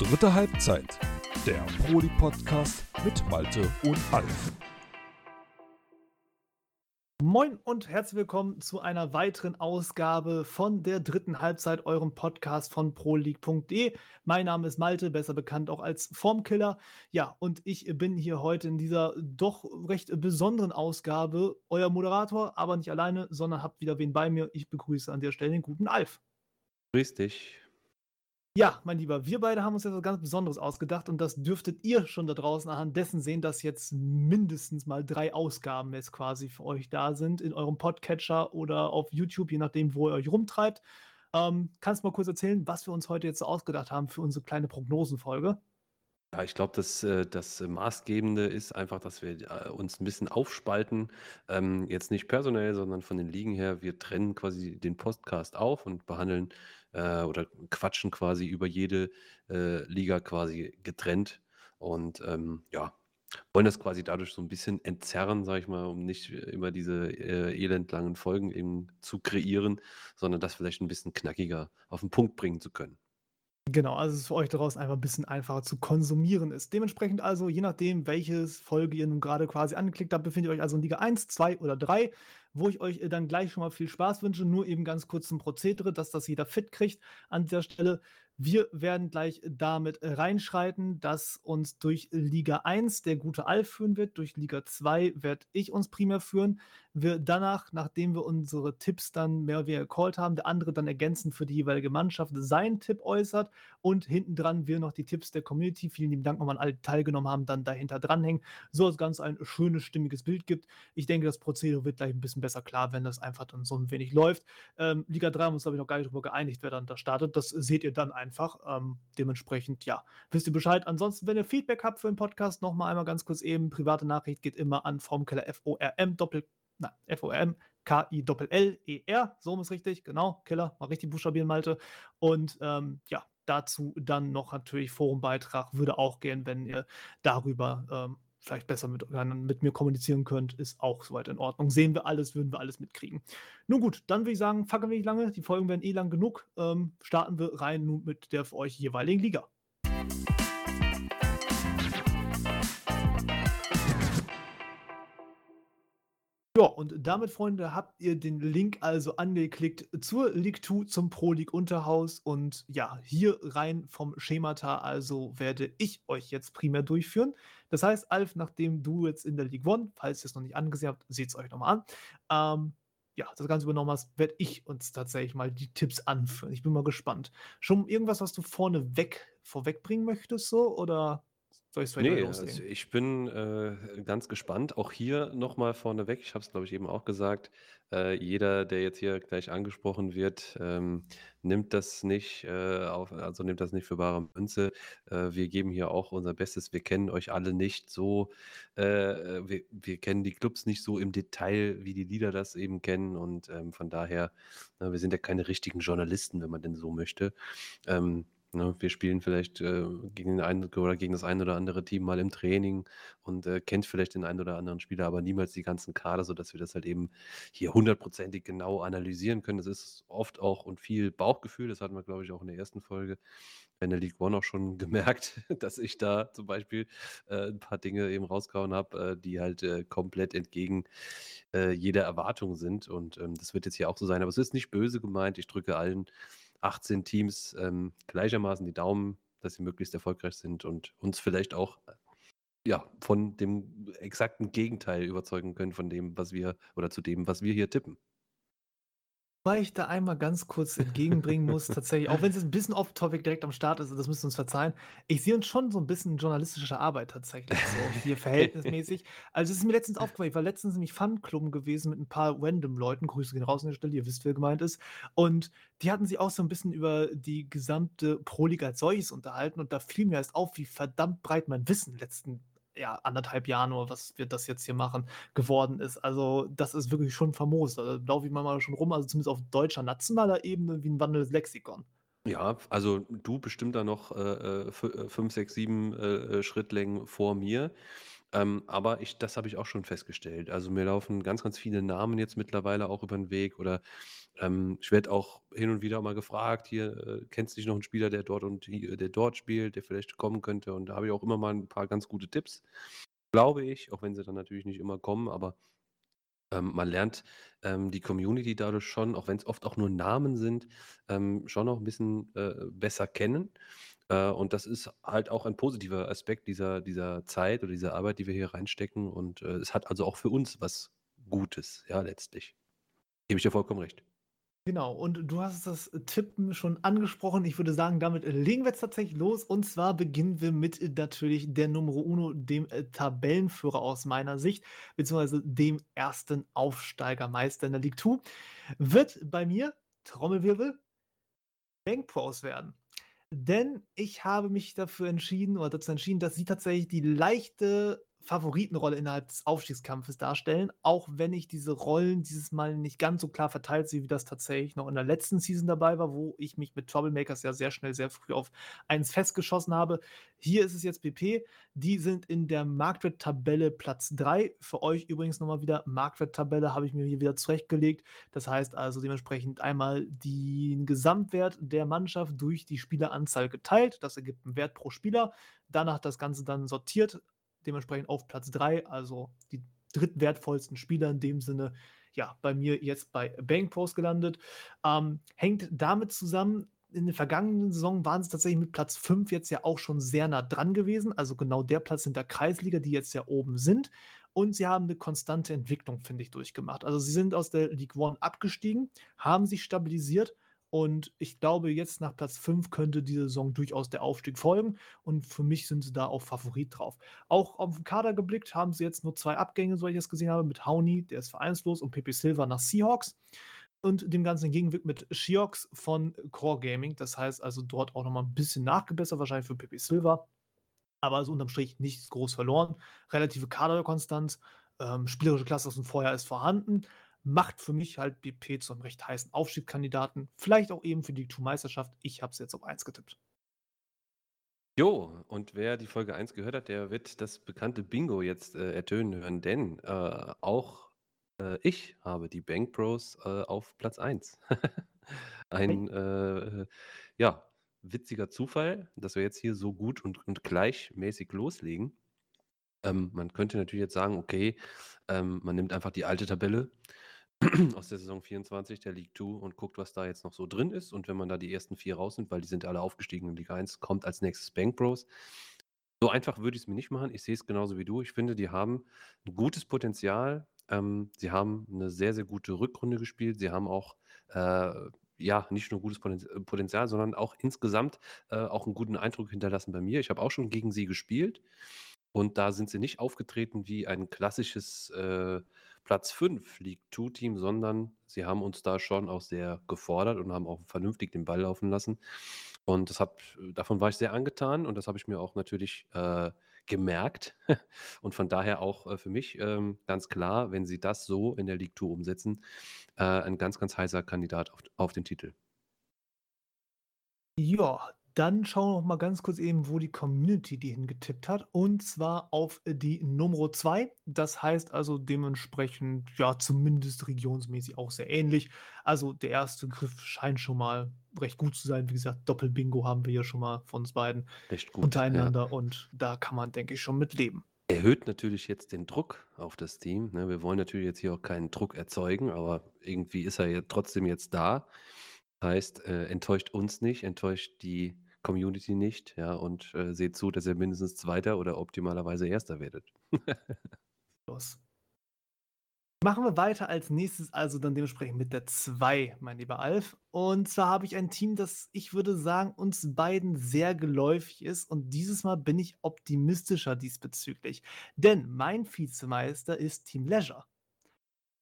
Dritte Halbzeit, der Proli-Podcast mit Malte und Alf. Moin und herzlich willkommen zu einer weiteren Ausgabe von der dritten Halbzeit, eurem Podcast von proleague.de. Mein Name ist Malte, besser bekannt auch als Formkiller. Ja, und ich bin hier heute in dieser doch recht besonderen Ausgabe euer Moderator, aber nicht alleine, sondern habt wieder wen bei mir. Ich begrüße an der Stelle den guten Alf. Grüß dich. Ja, mein Lieber, wir beide haben uns etwas ganz Besonderes ausgedacht und das dürftet ihr schon da draußen anhand dessen sehen, dass jetzt mindestens mal drei Ausgaben jetzt quasi für euch da sind in eurem Podcatcher oder auf YouTube, je nachdem, wo ihr euch rumtreibt. Ähm, kannst du mal kurz erzählen, was wir uns heute jetzt so ausgedacht haben für unsere kleine Prognosenfolge? Ja, ich glaube, das, äh, das Maßgebende ist einfach, dass wir äh, uns ein bisschen aufspalten. Ähm, jetzt nicht personell, sondern von den Ligen her. Wir trennen quasi den Podcast auf und behandeln äh, oder quatschen quasi über jede äh, Liga quasi getrennt. Und ähm, ja, wollen das quasi dadurch so ein bisschen entzerren, sage ich mal, um nicht immer diese äh, elendlangen Folgen eben zu kreieren, sondern das vielleicht ein bisschen knackiger auf den Punkt bringen zu können. Genau, also es für euch daraus einfach ein bisschen einfacher zu konsumieren ist. Dementsprechend also, je nachdem, welches Folge ihr nun gerade quasi angeklickt habt, befindet ihr euch also in Liga 1, 2 oder 3 wo ich euch äh, dann gleich schon mal viel Spaß wünsche. Nur eben ganz kurz zum Prozedere, dass das jeder fit kriegt an dieser Stelle. Wir werden gleich damit reinschreiten, dass uns durch Liga 1 der gute Alf führen wird. Durch Liga 2 werde ich uns primär führen. Wir danach, nachdem wir unsere Tipps dann mehr oder weniger gecallt haben, der andere dann ergänzend für die jeweilige Mannschaft seinen Tipp äußert und hinten dran wir noch die Tipps der Community, vielen lieben Dank nochmal an alle, die teilgenommen haben, dann dahinter dranhängen, so dass es ganz ein schönes, stimmiges Bild gibt. Ich denke, das Prozedere wird gleich ein bisschen besser klar, wenn das einfach dann so ein wenig läuft. Ähm, Liga 3 haben wir uns, glaube ich, noch gar nicht darüber geeinigt, wer dann da startet. Das seht ihr dann einfach. Ähm, dementsprechend, ja, wisst ihr Bescheid. Ansonsten, wenn ihr Feedback habt für den Podcast, nochmal einmal ganz kurz eben. Private Nachricht geht immer an Formkeller F-O-R-M Doppel, na, F-O-R-M K-I-Doppel-L-E-R. So ist richtig, genau. Killer, mal richtig buchstabieren, Malte. Und ähm, ja, dazu dann noch natürlich Forumbeitrag würde auch gehen, wenn ihr darüber ähm, vielleicht besser mit, mit mir kommunizieren könnt, ist auch soweit in Ordnung. Sehen wir alles, würden wir alles mitkriegen. Nun gut, dann würde ich sagen, fackeln wir nicht lange. Die Folgen werden eh lang genug. Ähm, starten wir rein nun mit der für euch jeweiligen Liga. Ja, und damit, Freunde, habt ihr den Link also angeklickt zur League 2 zum Pro League Unterhaus. Und ja, hier rein vom Schemata, also werde ich euch jetzt primär durchführen. Das heißt, Alf, nachdem du jetzt in der League One, falls ihr es noch nicht angesehen habt, seht es euch nochmal an. Ähm, ja, das Ganze übernommen hast, werde ich uns tatsächlich mal die Tipps anführen. Ich bin mal gespannt. Schon irgendwas, was du vorne weg vorwegbringen möchtest, so? Oder soll ich es weiter Nee, also ich bin äh, ganz gespannt. Auch hier nochmal vorneweg, ich habe es, glaube ich, eben auch gesagt, äh, jeder, der jetzt hier gleich angesprochen wird, ähm, nimmt das nicht äh, auf, also nimmt das nicht für bare Münze. Äh, wir geben hier auch unser Bestes. Wir kennen euch alle nicht so, äh, wir, wir kennen die Clubs nicht so im Detail, wie die Lieder das eben kennen. Und ähm, von daher, äh, wir sind ja keine richtigen Journalisten, wenn man denn so möchte. Ähm, Ne, wir spielen vielleicht äh, gegen den einen oder gegen das ein oder andere Team mal im Training und äh, kennt vielleicht den einen oder anderen Spieler, aber niemals die ganzen Kader, sodass wir das halt eben hier hundertprozentig genau analysieren können. Das ist oft auch und viel Bauchgefühl, das hatten wir, glaube ich, auch in der ersten Folge in der League One auch schon gemerkt, dass ich da zum Beispiel äh, ein paar Dinge eben rausgehauen habe, äh, die halt äh, komplett entgegen äh, jeder Erwartung sind. Und ähm, das wird jetzt hier auch so sein. Aber es ist nicht böse gemeint. Ich drücke allen 18 Teams ähm, gleichermaßen die Daumen, dass sie möglichst erfolgreich sind und uns vielleicht auch äh, ja, von dem exakten Gegenteil überzeugen können von dem, was wir oder zu dem, was wir hier tippen. Wobei ich da einmal ganz kurz entgegenbringen muss, tatsächlich, auch wenn es jetzt ein bisschen off-topic direkt am Start ist, das müsst ihr uns verzeihen. Ich sehe uns schon so ein bisschen journalistische Arbeit tatsächlich, so hier verhältnismäßig. Also, es ist mir letztens aufgefallen, ich war letztens nämlich Fun-Club gewesen mit ein paar random Leuten, Grüße gehen raus an der Stelle, ihr wisst, wer gemeint ist. Und die hatten sich auch so ein bisschen über die gesamte Pro-Liga als solches unterhalten und da fiel mir erst auf, wie verdammt breit mein Wissen letzten ja, anderthalb Jahren oder was wir das jetzt hier machen, geworden ist. Also, das ist wirklich schon famos. Da laufe ich manchmal schon rum, also zumindest auf deutscher nationaler Ebene, wie ein wandelndes Lexikon. Ja, also du bestimmt da noch äh, äh, äh fünf, sechs, sieben äh, Schrittlängen vor mir. Ähm, aber ich das habe ich auch schon festgestellt. Also, mir laufen ganz, ganz viele Namen jetzt mittlerweile auch über den Weg oder, ähm, ich werde auch hin und wieder mal gefragt: „Hier, äh, kennst du nicht noch einen Spieler, der dort und hi der dort spielt, der vielleicht kommen könnte?“ Und da habe ich auch immer mal ein paar ganz gute Tipps, glaube ich, auch wenn sie dann natürlich nicht immer kommen, aber ähm, man lernt, ähm, die Community dadurch schon, auch wenn es oft auch nur Namen sind, ähm, schon noch ein bisschen, äh, besser kennen. Äh, und das ist halt auch ein positiver Aspekt dieser dieser Zeit oder dieser Arbeit, die wir hier reinstecken. Und, äh, es hat also auch für uns was Gutes, ja, letztlich. Gebe ich dir vollkommen recht. Genau, und du hast das Tippen schon angesprochen. Ich würde sagen, damit legen wir jetzt tatsächlich los. Und zwar beginnen wir mit natürlich der Numero Uno, dem äh, Tabellenführer aus meiner Sicht, beziehungsweise dem ersten Aufsteigermeister in der League 2. Wird bei mir, Trommelwirbel, Bank Pros werden. Denn ich habe mich dafür entschieden oder dazu entschieden, dass sie tatsächlich die leichte Favoritenrolle innerhalb des Aufstiegskampfes darstellen, auch wenn ich diese Rollen dieses Mal nicht ganz so klar verteilt sehe, wie das tatsächlich noch in der letzten Season dabei war, wo ich mich mit Troublemakers ja sehr schnell, sehr früh auf eins festgeschossen habe. Hier ist es jetzt BP. Die sind in der Marktwert-Tabelle Platz 3. Für euch übrigens nochmal wieder Marktwert-Tabelle habe ich mir hier wieder zurechtgelegt. Das heißt also dementsprechend einmal den Gesamtwert der Mannschaft durch die Spieleranzahl geteilt. Das ergibt einen Wert pro Spieler. Danach das Ganze dann sortiert dementsprechend auf Platz 3, also die drittwertvollsten Spieler in dem Sinne, ja, bei mir jetzt bei Bank Pros gelandet. Ähm, hängt damit zusammen, in der vergangenen Saison waren sie tatsächlich mit Platz 5 jetzt ja auch schon sehr nah dran gewesen. Also genau der Platz in der Kreisliga, die jetzt ja oben sind. Und sie haben eine konstante Entwicklung, finde ich, durchgemacht. Also sie sind aus der League One abgestiegen, haben sich stabilisiert und ich glaube, jetzt nach Platz 5 könnte diese Saison durchaus der Aufstieg folgen. Und für mich sind sie da auch Favorit drauf. Auch auf den Kader geblickt haben sie jetzt nur zwei Abgänge, so ich es gesehen habe, mit Hauni, der ist vereinslos, und Pepe Silva nach Seahawks. Und dem Ganzen entgegenwirkt mit Shiox von Core Gaming. Das heißt also dort auch nochmal ein bisschen nachgebessert, wahrscheinlich für Pepe Silva. Aber also unterm Strich nichts groß verloren. Relative Kaderkonstanz, ähm, spielerische Klasse aus dem Vorjahr ist vorhanden macht für mich halt BP zu einem recht heißen Aufstiegskandidaten. Vielleicht auch eben für die Two-Meisterschaft. Ich habe es jetzt auf 1 getippt. Jo, und wer die Folge 1 gehört hat, der wird das bekannte Bingo jetzt äh, ertönen hören, denn äh, auch äh, ich habe die Bank Bros äh, auf Platz 1. Ein äh, ja, witziger Zufall, dass wir jetzt hier so gut und, und gleichmäßig loslegen. Ähm, man könnte natürlich jetzt sagen, okay, ähm, man nimmt einfach die alte Tabelle aus der Saison 24 der League 2 und guckt, was da jetzt noch so drin ist. Und wenn man da die ersten vier raus sind, weil die sind alle aufgestiegen in Liga 1, kommt als nächstes Bank Bros. So einfach würde ich es mir nicht machen. Ich sehe es genauso wie du. Ich finde, die haben ein gutes Potenzial. Ähm, sie haben eine sehr, sehr gute Rückrunde gespielt. Sie haben auch äh, ja, nicht nur gutes Potenzial, sondern auch insgesamt äh, auch einen guten Eindruck hinterlassen bei mir. Ich habe auch schon gegen sie gespielt und da sind sie nicht aufgetreten wie ein klassisches äh, Platz 5 League 2 Team, sondern sie haben uns da schon auch sehr gefordert und haben auch vernünftig den Ball laufen lassen. Und das hat, davon war ich sehr angetan und das habe ich mir auch natürlich äh, gemerkt. und von daher auch äh, für mich ähm, ganz klar, wenn sie das so in der League 2 umsetzen, äh, ein ganz, ganz heißer Kandidat auf, auf den Titel. Ja, dann schauen wir noch mal ganz kurz eben, wo die Community die hingetippt hat. Und zwar auf die Nummer 2. Das heißt also dementsprechend, ja, zumindest regionsmäßig auch sehr ähnlich. Also der erste Griff scheint schon mal recht gut zu sein. Wie gesagt, Doppelbingo haben wir hier schon mal von uns beiden Recht gut, untereinander. Ja. Und da kann man, denke ich, schon mit leben. Erhöht natürlich jetzt den Druck auf das Team. Ne? Wir wollen natürlich jetzt hier auch keinen Druck erzeugen, aber irgendwie ist er ja trotzdem jetzt da. Heißt, äh, enttäuscht uns nicht, enttäuscht die Community nicht, ja, und äh, seht zu, dass ihr mindestens Zweiter oder optimalerweise Erster werdet. Los. Machen wir weiter als nächstes, also dann dementsprechend mit der 2, mein lieber Alf. Und zwar habe ich ein Team, das ich würde sagen, uns beiden sehr geläufig ist. Und dieses Mal bin ich optimistischer diesbezüglich. Denn mein Vizemeister ist Team Leisure.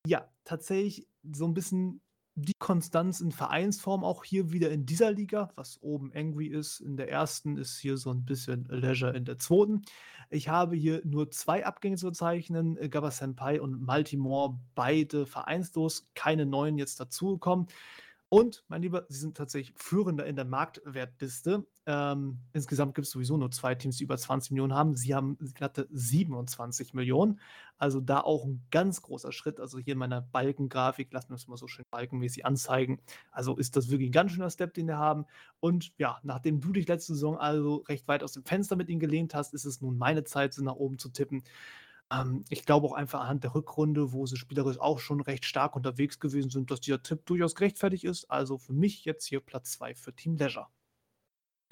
Ja, tatsächlich so ein bisschen die Konstanz in Vereinsform auch hier wieder in dieser Liga, was oben Angry ist. In der ersten ist hier so ein bisschen Leisure in der zweiten. Ich habe hier nur zwei Abgänge zu zeichnen, äh, Gabba Senpai und Maltimore, beide vereinslos, keine neuen jetzt dazugekommen. Und, mein Lieber, sie sind tatsächlich Führender in der Marktwertliste. Ähm, insgesamt gibt es sowieso nur zwei Teams, die über 20 Millionen haben. Sie haben glatte 27 Millionen. Also da auch ein ganz großer Schritt. Also hier in meiner Balkengrafik, lassen wir es mal so schön balkenmäßig anzeigen. Also ist das wirklich ein ganz schöner Step, den wir haben. Und ja, nachdem du dich letzte Saison also recht weit aus dem Fenster mit ihnen gelehnt hast, ist es nun meine Zeit, sie nach oben zu tippen. Ähm, ich glaube auch einfach anhand der Rückrunde, wo sie spielerisch auch schon recht stark unterwegs gewesen sind, dass dieser Tipp durchaus gerechtfertigt ist. Also für mich jetzt hier Platz 2 für Team Leisure.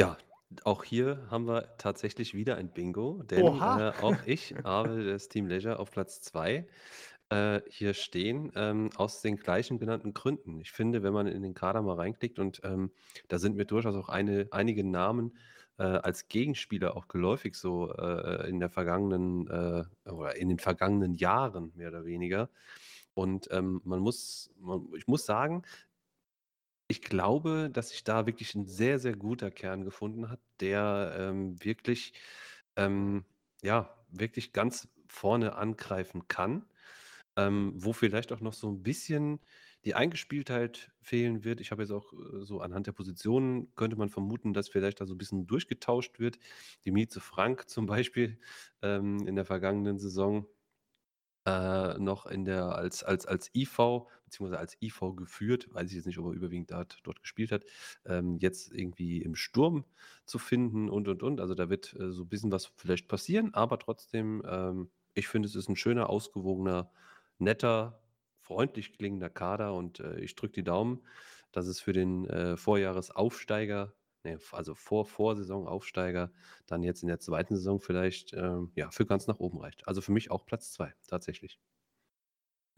Ja, auch hier haben wir tatsächlich wieder ein Bingo, denn äh, auch ich habe das Team Leisure auf Platz 2 äh, hier stehen, ähm, aus den gleichen genannten Gründen. Ich finde, wenn man in den Kader mal reinklickt und ähm, da sind mir durchaus auch eine, einige Namen äh, als Gegenspieler auch geläufig so äh, in der vergangenen äh, oder in den vergangenen Jahren mehr oder weniger. Und ähm, man muss, man, ich muss sagen, ich glaube, dass sich da wirklich ein sehr, sehr guter Kern gefunden hat, der ähm, wirklich, ähm, ja, wirklich ganz vorne angreifen kann, ähm, wo vielleicht auch noch so ein bisschen die Eingespieltheit fehlen wird. Ich habe jetzt auch äh, so anhand der Positionen könnte man vermuten, dass vielleicht da so ein bisschen durchgetauscht wird. Die Mieze Frank zum Beispiel ähm, in der vergangenen Saison äh, noch in der als, als, als IV, beziehungsweise als IV geführt, weiß ich jetzt nicht, ob er überwiegend dort, dort gespielt hat, ähm, jetzt irgendwie im Sturm zu finden und und und. Also da wird äh, so ein bisschen was vielleicht passieren, aber trotzdem, ähm, ich finde, es ist ein schöner, ausgewogener, netter freundlich klingender Kader und äh, ich drücke die Daumen, dass es für den äh, Vorjahresaufsteiger, nee, also vor Vorsaison-Aufsteiger, dann jetzt in der zweiten Saison vielleicht ähm, ja, für ganz nach oben reicht. Also für mich auch Platz zwei, tatsächlich.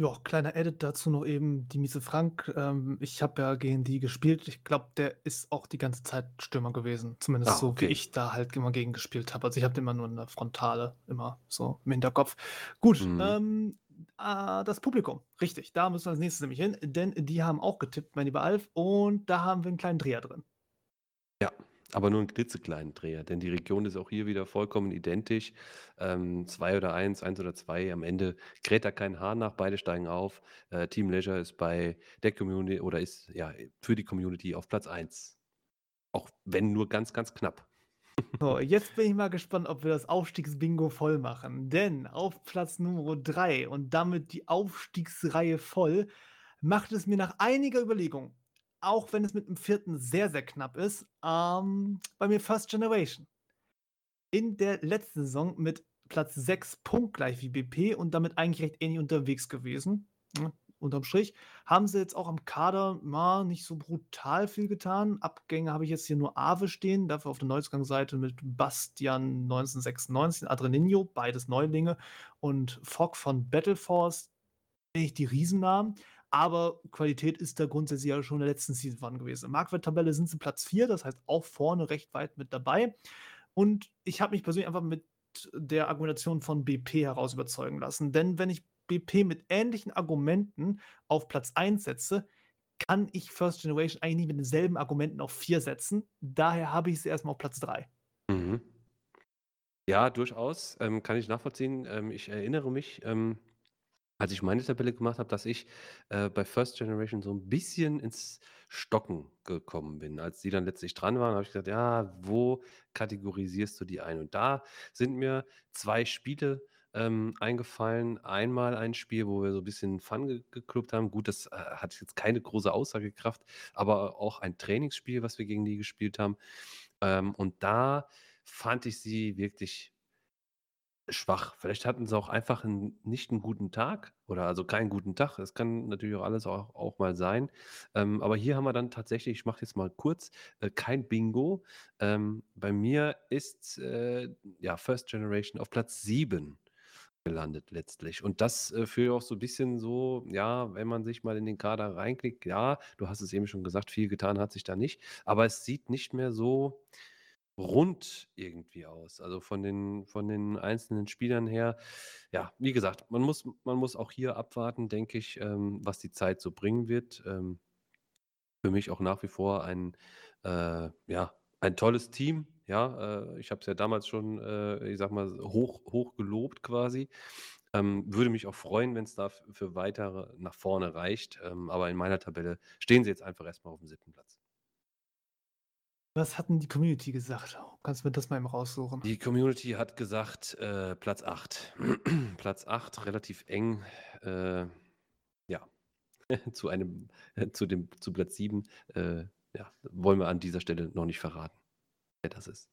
Ja, kleiner Edit dazu noch eben, die Miese Frank. Ähm, ich habe ja gegen die gespielt. Ich glaube, der ist auch die ganze Zeit Stürmer gewesen. Zumindest ah, so, wie ich da halt immer gegen gespielt habe. Also ich habe den immer nur in der Frontale, immer so im Hinterkopf. Gut, mhm. ähm, äh, das Publikum. Richtig, da müssen wir als nächstes nämlich hin, denn die haben auch getippt, mein lieber Alf, und da haben wir einen kleinen Dreher drin. Ja, aber nur einen klitzekleinen Dreher, denn die Region ist auch hier wieder vollkommen identisch. Ähm, zwei oder eins, eins oder zwei. Am Ende kräht da kein Haar nach, beide steigen auf. Äh, Team Leisure ist bei der Community oder ist ja für die Community auf Platz eins. Auch wenn nur ganz, ganz knapp. So, jetzt bin ich mal gespannt, ob wir das Aufstiegsbingo voll machen. Denn auf Platz Nummer 3 und damit die Aufstiegsreihe voll, macht es mir nach einiger Überlegung, auch wenn es mit dem vierten sehr, sehr knapp ist, ähm, bei mir First Generation. In der letzten Saison mit Platz 6 punktgleich wie BP und damit eigentlich recht ähnlich unterwegs gewesen unterm Strich. Haben sie jetzt auch am Kader mal nicht so brutal viel getan. Abgänge habe ich jetzt hier nur Ave stehen, dafür auf der Neuzgangsseite mit Bastian 1996, Adreninho, beides Neulinge, und Fogg von Battleforce, nicht die Riesennamen. Aber Qualität ist da grundsätzlich ja schon in der letzten Season gewesen. In Marktwerttabelle sind sie Platz 4, das heißt auch vorne recht weit mit dabei. Und ich habe mich persönlich einfach mit der Argumentation von BP heraus überzeugen lassen. Denn wenn ich BP mit ähnlichen Argumenten auf Platz 1 setze, kann ich First Generation eigentlich nicht mit denselben Argumenten auf 4 setzen. Daher habe ich sie erstmal auf Platz 3. Mhm. Ja, durchaus. Ähm, kann ich nachvollziehen. Ähm, ich erinnere mich, ähm, als ich meine Tabelle gemacht habe, dass ich äh, bei First Generation so ein bisschen ins Stocken gekommen bin. Als die dann letztlich dran waren, habe ich gesagt, ja, wo kategorisierst du die ein? Und da sind mir zwei Spiele ähm, eingefallen. Einmal ein Spiel, wo wir so ein bisschen Fun ge geklubbt haben. Gut, das äh, hat jetzt keine große Aussagekraft, aber auch ein Trainingsspiel, was wir gegen die gespielt haben. Ähm, und da fand ich sie wirklich schwach. Vielleicht hatten sie auch einfach 'n nicht einen guten Tag oder also keinen guten Tag. Das kann natürlich auch alles auch auch mal sein. Ähm, aber hier haben wir dann tatsächlich ich mache jetzt mal kurz, äh, kein Bingo. Ähm, bei mir ist, äh, ja, First Generation auf Platz 7 gelandet letztlich. Und das äh, führt auch so ein bisschen so, ja, wenn man sich mal in den Kader reinklickt, ja, du hast es eben schon gesagt, viel getan hat sich da nicht, aber es sieht nicht mehr so rund irgendwie aus. Also von den, von den einzelnen Spielern her, ja, wie gesagt, man muss, man muss auch hier abwarten, denke ich, ähm, was die Zeit so bringen wird. Ähm, für mich auch nach wie vor ein, äh, ja, ein tolles Team, ja, äh, ich habe es ja damals schon, äh, ich sag mal, hoch, hoch gelobt quasi. Ähm, würde mich auch freuen, wenn es da für weitere nach vorne reicht. Ähm, aber in meiner Tabelle stehen sie jetzt einfach erstmal auf dem siebten Platz. Was hat denn die Community gesagt? Kannst du mir das mal eben raussuchen? Die Community hat gesagt, äh, Platz 8. Platz 8, relativ eng. Äh, ja, zu einem, äh, zu dem, zu Platz 7. Äh, ja, wollen wir an dieser Stelle noch nicht verraten, wer das ist.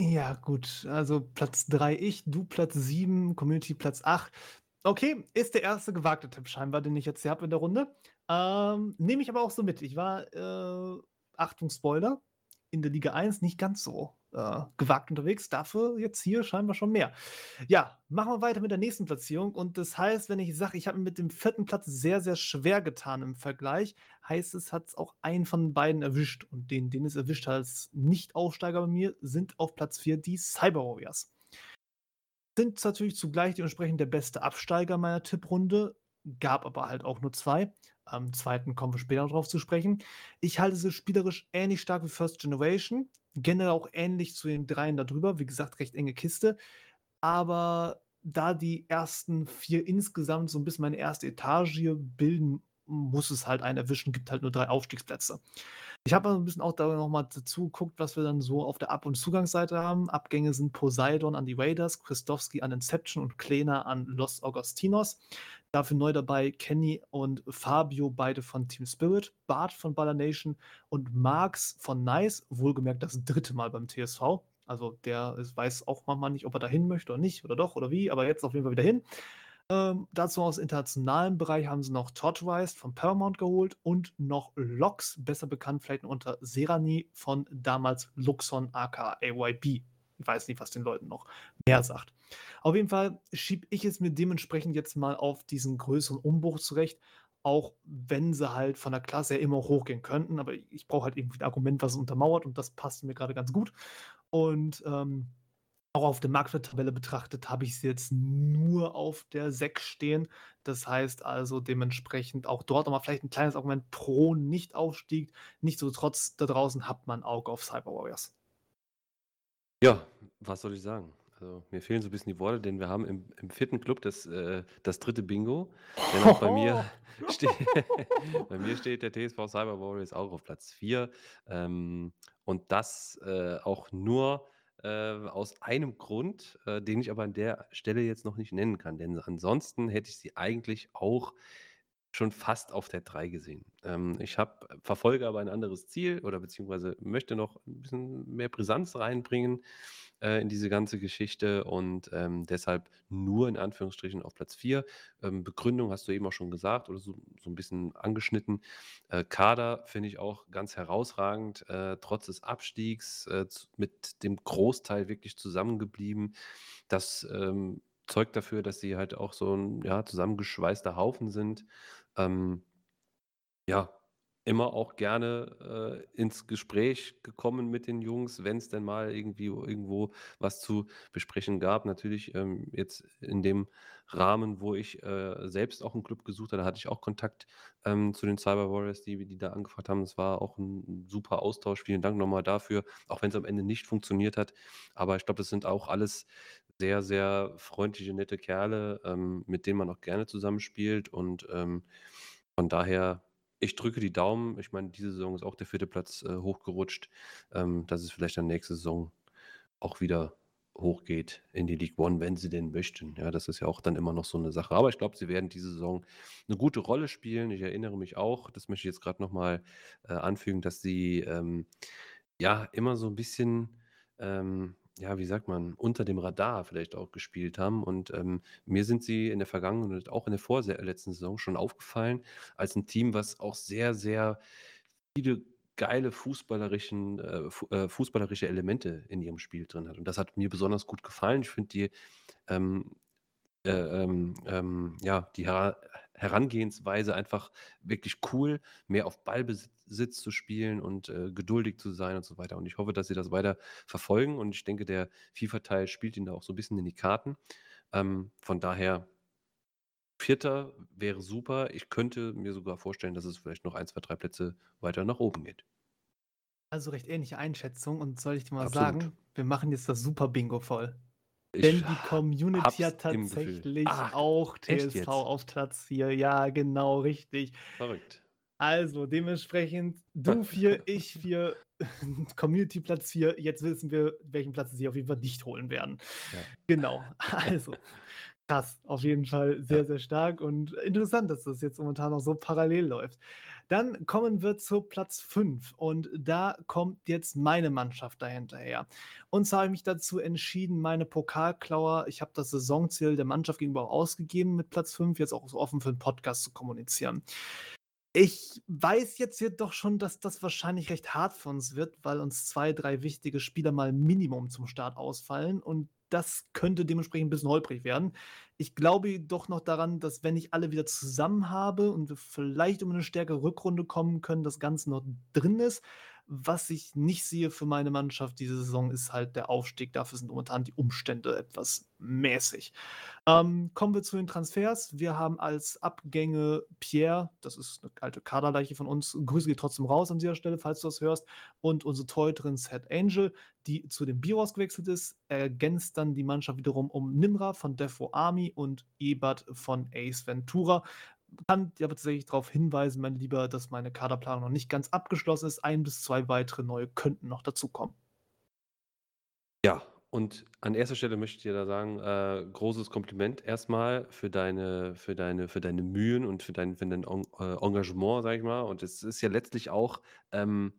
Ja, gut. Also Platz 3 ich, du Platz 7, Community Platz 8. Okay, ist der erste gewagte Tipp scheinbar, den ich jetzt hier habe in der Runde. Ähm, Nehme ich aber auch so mit. Ich war, äh, Achtung, Spoiler, in der Liga 1 nicht ganz so äh, gewagt unterwegs. Dafür jetzt hier scheinbar schon mehr. Ja, machen wir weiter mit der nächsten Platzierung. Und das heißt, wenn ich sage, ich habe mit dem vierten Platz sehr, sehr schwer getan im Vergleich, heißt es, hat es auch einen von beiden erwischt. Und den, den es erwischt hat als Nicht-Aufsteiger bei mir, sind auf Platz 4 die Cyber Warriors. Sind natürlich zugleich dementsprechend der beste Absteiger meiner Tipprunde, gab aber halt auch nur zwei. Am zweiten kommen wir später darauf zu sprechen. Ich halte sie spielerisch ähnlich stark wie First Generation. Generell auch ähnlich zu den dreien darüber. Wie gesagt, recht enge Kiste. Aber da die ersten vier insgesamt so ein bisschen meine erste Etage bilden, muss es halt einen erwischen. Gibt halt nur drei Aufstiegsplätze. Ich habe ein bisschen auch da nochmal dazu geguckt, was wir dann so auf der Ab- und Zugangsseite haben. Abgänge sind Poseidon an die Raiders, Christowski an Inception und Kleiner an Los Augustinos. Dafür neu dabei Kenny und Fabio, beide von Team Spirit, Bart von Baller Nation und Marx von Nice, wohlgemerkt das dritte Mal beim TSV. Also der weiß auch manchmal nicht, ob er dahin möchte oder nicht oder doch oder wie, aber jetzt auf jeden Fall wieder hin. Ähm, dazu aus internationalem Bereich haben sie noch Tortoise von Paramount geholt und noch Lox, besser bekannt vielleicht unter Serani von damals Luxon aka AYB. Ich weiß nicht, was den Leuten noch mehr sagt. Auf jeden Fall schiebe ich es mir dementsprechend jetzt mal auf diesen größeren Umbruch zurecht, auch wenn sie halt von der Klasse her immer hochgehen könnten. Aber ich brauche halt irgendwie ein Argument, was es untermauert und das passt mir gerade ganz gut. Und ähm, auch auf der Marktwerttabelle betrachtet habe ich sie jetzt nur auf der 6 stehen. Das heißt also dementsprechend auch dort nochmal vielleicht ein kleines Argument pro Nicht-Aufstieg. Nichtsdestotrotz, da draußen hat man Auge auf Cyber Warriors. Ja, was soll ich sagen? Also, mir fehlen so ein bisschen die Worte, denn wir haben im im vierten Club das, äh das dritte Bingo. Denn auch bei mir ste bei mir steht der TSV Cyber Warriors auch auf Platz 4. Ähm, und das, äh, auch nur, aus einem Grund, äh, den ich aber an der Stelle jetzt noch nicht nennen kann. Denn ansonsten hätte ich sie eigentlich auch schon fast auf der 3 gesehen. Ähm, ich habe verfolge aber ein anderes Ziel oder beziehungsweise möchte noch ein bisschen mehr Brisanz reinbringen äh, in diese ganze Geschichte und ähm, deshalb nur in Anführungsstrichen auf Platz 4. Ähm, Begründung hast du eben auch schon gesagt oder so, so ein bisschen angeschnitten. Äh, Kader finde ich auch ganz herausragend, äh, trotz des Abstiegs äh, mit dem Großteil wirklich zusammengeblieben. Das ähm, zeugt dafür, dass sie halt auch so ein ja, zusammengeschweißter Haufen sind. Ähm, ja, immer auch gerne äh, ins Gespräch gekommen mit den Jungs, wenn es denn mal irgendwie irgendwo was zu besprechen gab. Natürlich ähm, jetzt in dem Rahmen, wo ich äh, selbst auch einen Club gesucht hatte, hatte ich auch Kontakt ähm, zu den Cyber Warriors, die, die da angefragt haben. Es war auch ein super Austausch. Vielen Dank nochmal dafür, auch wenn es am Ende nicht funktioniert hat. Aber ich glaube, das sind auch alles sehr, sehr freundliche, nette Kerle, ähm, mit denen man auch gerne zusammenspielt. Und ähm, von daher ich drücke die Daumen. Ich meine, diese Saison ist auch der vierte Platz äh, hochgerutscht, ähm, dass es vielleicht dann nächste Saison auch wieder hochgeht in die League One, wenn sie denn möchten. Ja, das ist ja auch dann immer noch so eine Sache. Aber ich glaube, sie werden diese Saison eine gute Rolle spielen. Ich erinnere mich auch, das möchte ich jetzt gerade nochmal äh, anfügen, dass sie ähm, ja immer so ein bisschen ähm, ja, wie sagt man, unter dem Radar vielleicht auch gespielt haben. Und ähm, mir sind sie in der vergangenen und auch in der vorletzten Saison schon aufgefallen als ein Team, was auch sehr, sehr viele geile fußballerischen, äh, äh, fußballerische Elemente in ihrem Spiel drin hat. Und das hat mir besonders gut gefallen. Ich finde die ähm, äh, ähm, ähm, ja, die Herangehensweise einfach wirklich cool, mehr auf Ballbesitz zu spielen und äh, geduldig zu sein und so weiter. Und ich hoffe, dass sie das weiter verfolgen. Und ich denke, der FIFA-Teil spielt ihnen da auch so ein bisschen in die Karten. Ähm, von daher, Vierter wäre super. Ich könnte mir sogar vorstellen, dass es vielleicht noch ein, zwei, drei Plätze weiter nach oben geht. Also recht ähnliche Einschätzung. Und soll ich dir mal Absolut. sagen, wir machen jetzt das Super Bingo voll. Denn die Community hat tatsächlich Ach, auch TSV auf Platz 4. Ja, genau, richtig. Verrückt. Also dementsprechend du 4, ich 4, Community Platz 4. Jetzt wissen wir, welchen Platz sie auf jeden Fall nicht holen werden. Ja. Genau. Also krass, auf jeden Fall sehr, ja. sehr stark und interessant, dass das jetzt momentan noch so parallel läuft. Dann kommen wir zu Platz 5 und da kommt jetzt meine Mannschaft dahinterher. Und zwar habe ich mich dazu entschieden, meine Pokalklauer, ich habe das Saisonziel der Mannschaft gegenüber ausgegeben mit Platz 5, jetzt auch so offen für den Podcast zu kommunizieren. Ich weiß jetzt jedoch schon, dass das wahrscheinlich recht hart für uns wird, weil uns zwei, drei wichtige Spieler mal Minimum zum Start ausfallen und das könnte dementsprechend ein bisschen holprig werden. Ich glaube doch noch daran, dass wenn ich alle wieder zusammen habe und wir vielleicht um eine stärkere Rückrunde kommen können, das Ganze noch drin ist. Was ich nicht sehe für meine Mannschaft diese Saison, ist halt der Aufstieg. Dafür sind momentan die Umstände etwas mäßig. Ähm, kommen wir zu den Transfers. Wir haben als Abgänge Pierre, das ist eine alte Kaderleiche von uns. Grüße geht trotzdem raus an dieser Stelle, falls du das hörst. Und unsere Torhüterin Set Angel, die zu den Biros gewechselt ist, ergänzt dann die Mannschaft wiederum um Nimra von Defo Army und Ebert von Ace Ventura kann aber tatsächlich darauf hinweisen, mein Lieber, dass meine Kaderplanung noch nicht ganz abgeschlossen ist. Ein bis zwei weitere neue könnten noch dazukommen. Ja, und an erster Stelle möchte ich dir da sagen, äh, großes Kompliment erstmal für deine, für deine, für deine Mühen und für dein, für dein äh, Engagement, sag ich mal. Und es ist ja letztlich auch ähm,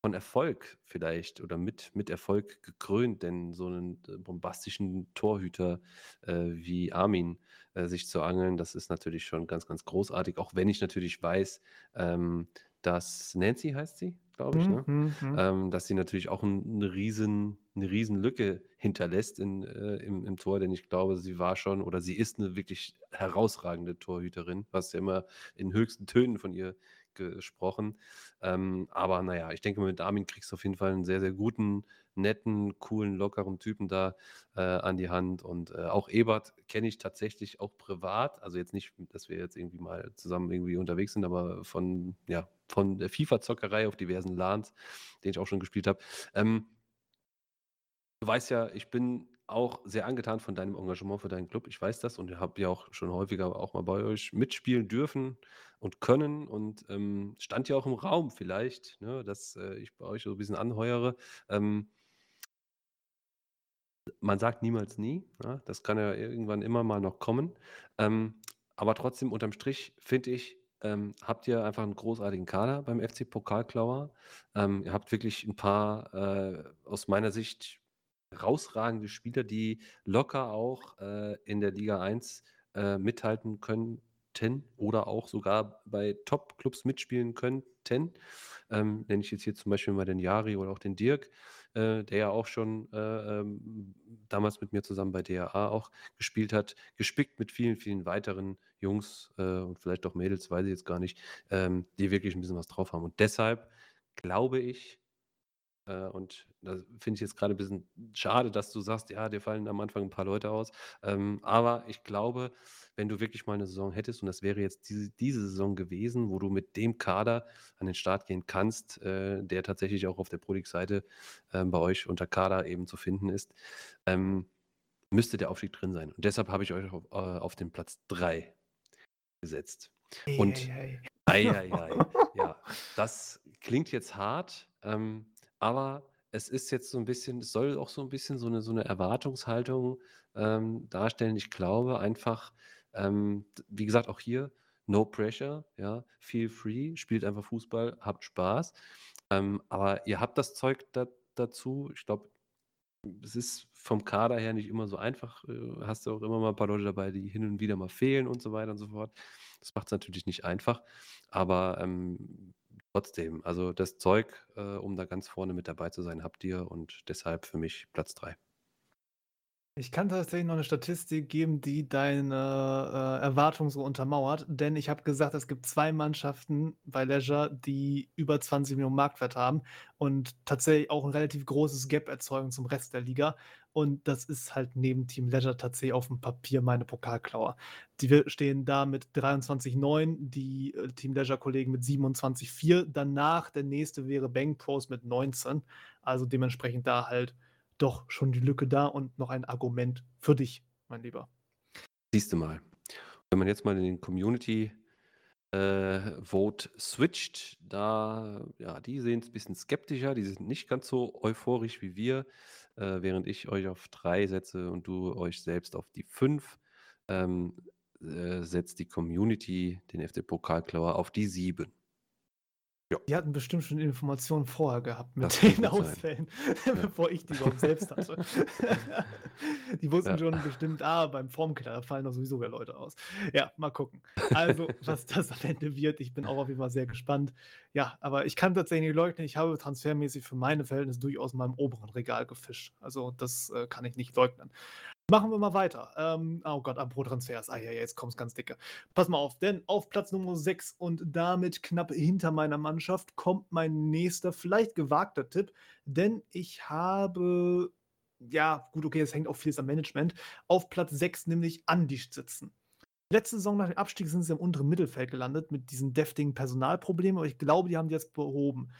von Erfolg vielleicht oder mit, mit Erfolg gekrönt, denn so einen äh, bombastischen Torhüter äh, wie Armin äh, sich zu angeln, das ist natürlich schon ganz, ganz großartig, auch wenn ich natürlich weiß, ähm, dass Nancy heißt sie, glaube ich, ne? Mhm, mhm. Ähm, dass sie natürlich auch ein, eine, riesen, eine riesen Lücke hinterlässt in, äh, im, im Tor, denn ich glaube, sie war schon oder sie ist eine wirklich herausragende Torhüterin, was ja immer in höchsten Tönen von ihr gesprochen. Ähm, aber naja, ich denke, mit Armin kriegst du auf jeden Fall einen sehr, sehr guten, netten, coolen, lockeren Typen da äh, an die Hand. Und äh, auch Ebert kenne ich tatsächlich auch privat. Also jetzt nicht, dass wir jetzt irgendwie mal zusammen irgendwie unterwegs sind, aber von, ja, von der FIFA-Zockerei auf diversen LANs, den ich auch schon gespielt habe. Ähm, du weißt ja, ich bin auch sehr angetan von deinem Engagement für deinen Club. Ich weiß das und habe ja auch schon häufiger auch mal bei euch mitspielen dürfen und können und ähm, stand ja auch im Raum vielleicht, ne, dass äh, ich bei euch so ein bisschen anheuere. Ähm, man sagt niemals nie, ja, das kann ja irgendwann immer mal noch kommen. Ähm, aber trotzdem unterm Strich finde ich, ähm, habt ihr einfach einen großartigen Kader beim FC Pokalklauer. Ähm, ihr habt wirklich ein paar äh, aus meiner Sicht herausragende Spieler, die locker auch äh, in der Liga 1 äh, mithalten könnten oder auch sogar bei Top-Clubs mitspielen könnten. Ähm, nenne ich jetzt hier zum Beispiel mal den Jari oder auch den Dirk, äh, der ja auch schon äh, ähm, damals mit mir zusammen bei DAA auch gespielt hat, gespickt mit vielen, vielen weiteren Jungs äh, und vielleicht auch Mädels, weiß ich jetzt gar nicht, ähm, die wirklich ein bisschen was drauf haben. Und deshalb glaube ich, äh, und da finde ich jetzt gerade ein bisschen schade, dass du sagst, ja, dir fallen am Anfang ein paar Leute aus. Ähm, aber ich glaube, wenn du wirklich mal eine Saison hättest, und das wäre jetzt diese, diese Saison gewesen, wo du mit dem Kader an den Start gehen kannst, äh, der tatsächlich auch auf der Prodig-Seite äh, bei euch unter Kader eben zu finden ist, ähm, müsste der Aufstieg drin sein. Und deshalb habe ich euch auf, äh, auf den Platz 3 gesetzt. Und ei, ei, ei, ja, das klingt jetzt hart. Ähm, aber es ist jetzt so ein bisschen es soll auch so ein bisschen so eine so 'ne Erwartungshaltung, ähm, darstellen. Ich glaube einfach, ähm, wie gesagt, auch hier no pressure, ja, feel free, spielt einfach Fußball, habt Spaß. Ähm, aber ihr habt das Zeug da dazu. Ich glaube, es ist vom Kader her nicht immer so einfach. Äh, hast du auch immer mal ein paar Leute dabei, die hin und wieder mal fehlen und so weiter und so fort. Das macht es natürlich nicht einfach, aber, ähm Trotzdem, also das Zeug, äh, um da ganz vorne mit dabei zu sein, habt ihr und deshalb für mich Platz 3. Ich kann tatsächlich noch eine Statistik geben, die deine äh, Erwartung so untermauert, denn ich habe gesagt, es gibt zwei Mannschaften bei Leisure, die über 20 Millionen Marktwert haben und tatsächlich auch ein relativ großes Gap erzeugen zum Rest der Liga. Und das ist halt neben Team Leisure tatsächlich auf dem Papier meine Pokalklauer. Die stehen da mit 23,9, die äh, Team Leisure-Kollegen mit 27,4. Danach der nächste wäre Bang Pros mit 19. Also dementsprechend da halt doch schon die Lücke da und noch ein Argument für dich, mein Lieber. Siehst du mal. Wenn man jetzt mal in den Community äh, Vote switcht, da, ja, die sehen es ein bisschen skeptischer, die sind nicht ganz so euphorisch wie wir, äh, während ich euch auf drei setze und du euch selbst auf die fünf, ähm, äh, setzt die Community den FC Pokalklauer auf die sieben. Ja. Die hatten bestimmt schon Informationen vorher gehabt mit Das den Ausfällen, Ja. bevor ich die überhaupt selbst hatte. Die wussten Ja. schon bestimmt, ah, beim Formkeller fallen doch sowieso mehr Leute aus. Ja, mal gucken. Also, was das am Ende wird, ich bin auch auf jeden Fall sehr gespannt. Ja, aber ich kann tatsächlich nicht leugnen, ich habe transfermäßig für meine Verhältnisse durchaus in meinem oberen Regal gefischt. Also, das äh, kann ich nicht leugnen. Machen wir mal weiter. Ähm, oh Gott, am Pro-Transfers. Ah ja, jetzt kommt es ganz dicke. Pass mal auf, denn auf Platz Nummer 6 und damit knapp hinter meiner Mannschaft kommt mein nächster, vielleicht gewagter Tipp, denn ich habe, ja, gut, okay, es hängt auch vieles am Management, auf Platz 6 nämlich Andisch sitzen. Letzte Saison nach dem Abstieg sind sie im unteren Mittelfeld gelandet mit diesen deftigen Personalproblemen, aber ich glaube, die haben die jetzt behoben.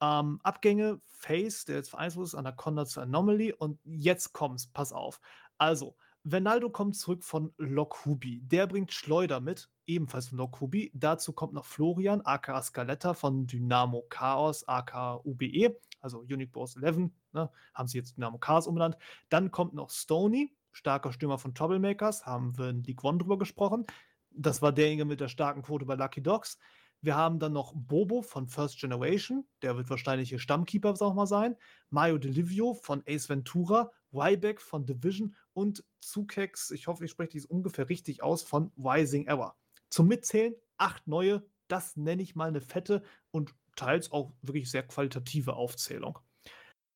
Ähm, Abgänge, Face, der jetzt vereinslos ist, Anaconda zu Anomaly und jetzt kommt's, pass auf. Also, Venaldo kommt zurück von Lokhubi. Der bringt Schleuder mit, ebenfalls von Lokhubi. Dazu kommt noch Florian, aka Scaletta von Dynamo Chaos, aka UBE, also Unique Boss 11, ne, haben sie jetzt Dynamo Chaos umbenannt. Dann kommt noch Stony, starker Stürmer von Troublemakers, haben wir in League One drüber gesprochen. Das war derjenige mit der starken Quote bei Lucky Dogs. Wir haben dann noch Bobo von First Generation, der wird wahrscheinlich ihr Stammkeeper auch mal sein. Mario Delivio von Ace Ventura, Ryback von Division und Zukex, ich hoffe, ich spreche dies ungefähr richtig aus, von Rising Ever. Zum Mitzählen acht neue, das nenne ich mal eine fette und teils auch wirklich sehr qualitative Aufzählung.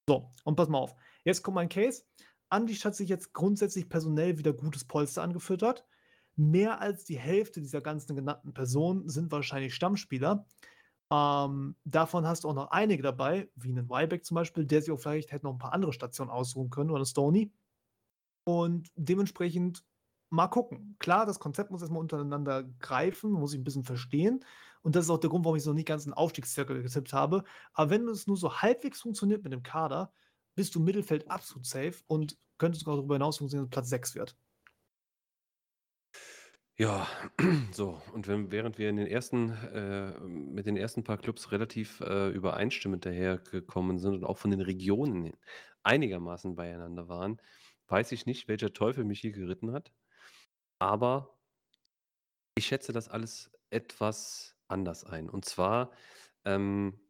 So, und pass mal auf. Jetzt kommt mein Case. Andisch hat sich jetzt grundsätzlich personell wieder gutes Polster angefüttert. Mehr als die Hälfte dieser ganzen genannten Personen sind wahrscheinlich Stammspieler. Ähm, davon hast du auch noch einige dabei, wie einen Wyback zum Beispiel, der sich auch vielleicht hätte noch ein paar andere Stationen aussuchen können oder Stony. Und dementsprechend mal gucken. Klar, das Konzept muss erstmal untereinander greifen, muss ich ein bisschen verstehen. Und das ist auch der Grund, warum ich so nicht ganz einen Aufstiegszirkel getippt habe. Aber wenn es nur so halbwegs funktioniert mit dem Kader, bist du Mittelfeld absolut safe und könnte sogar darüber hinaus funktionieren, dass Platz 6 wird. Ja, so. Und wenn, während wir in den ersten, äh, mit den ersten paar Clubs relativ äh, übereinstimmend dahergekommen sind und auch von den Regionen einigermaßen beieinander waren, weiß ich nicht, welcher Teufel mich hier geritten hat. Aber ich schätze das alles etwas anders ein. Und zwar ähm,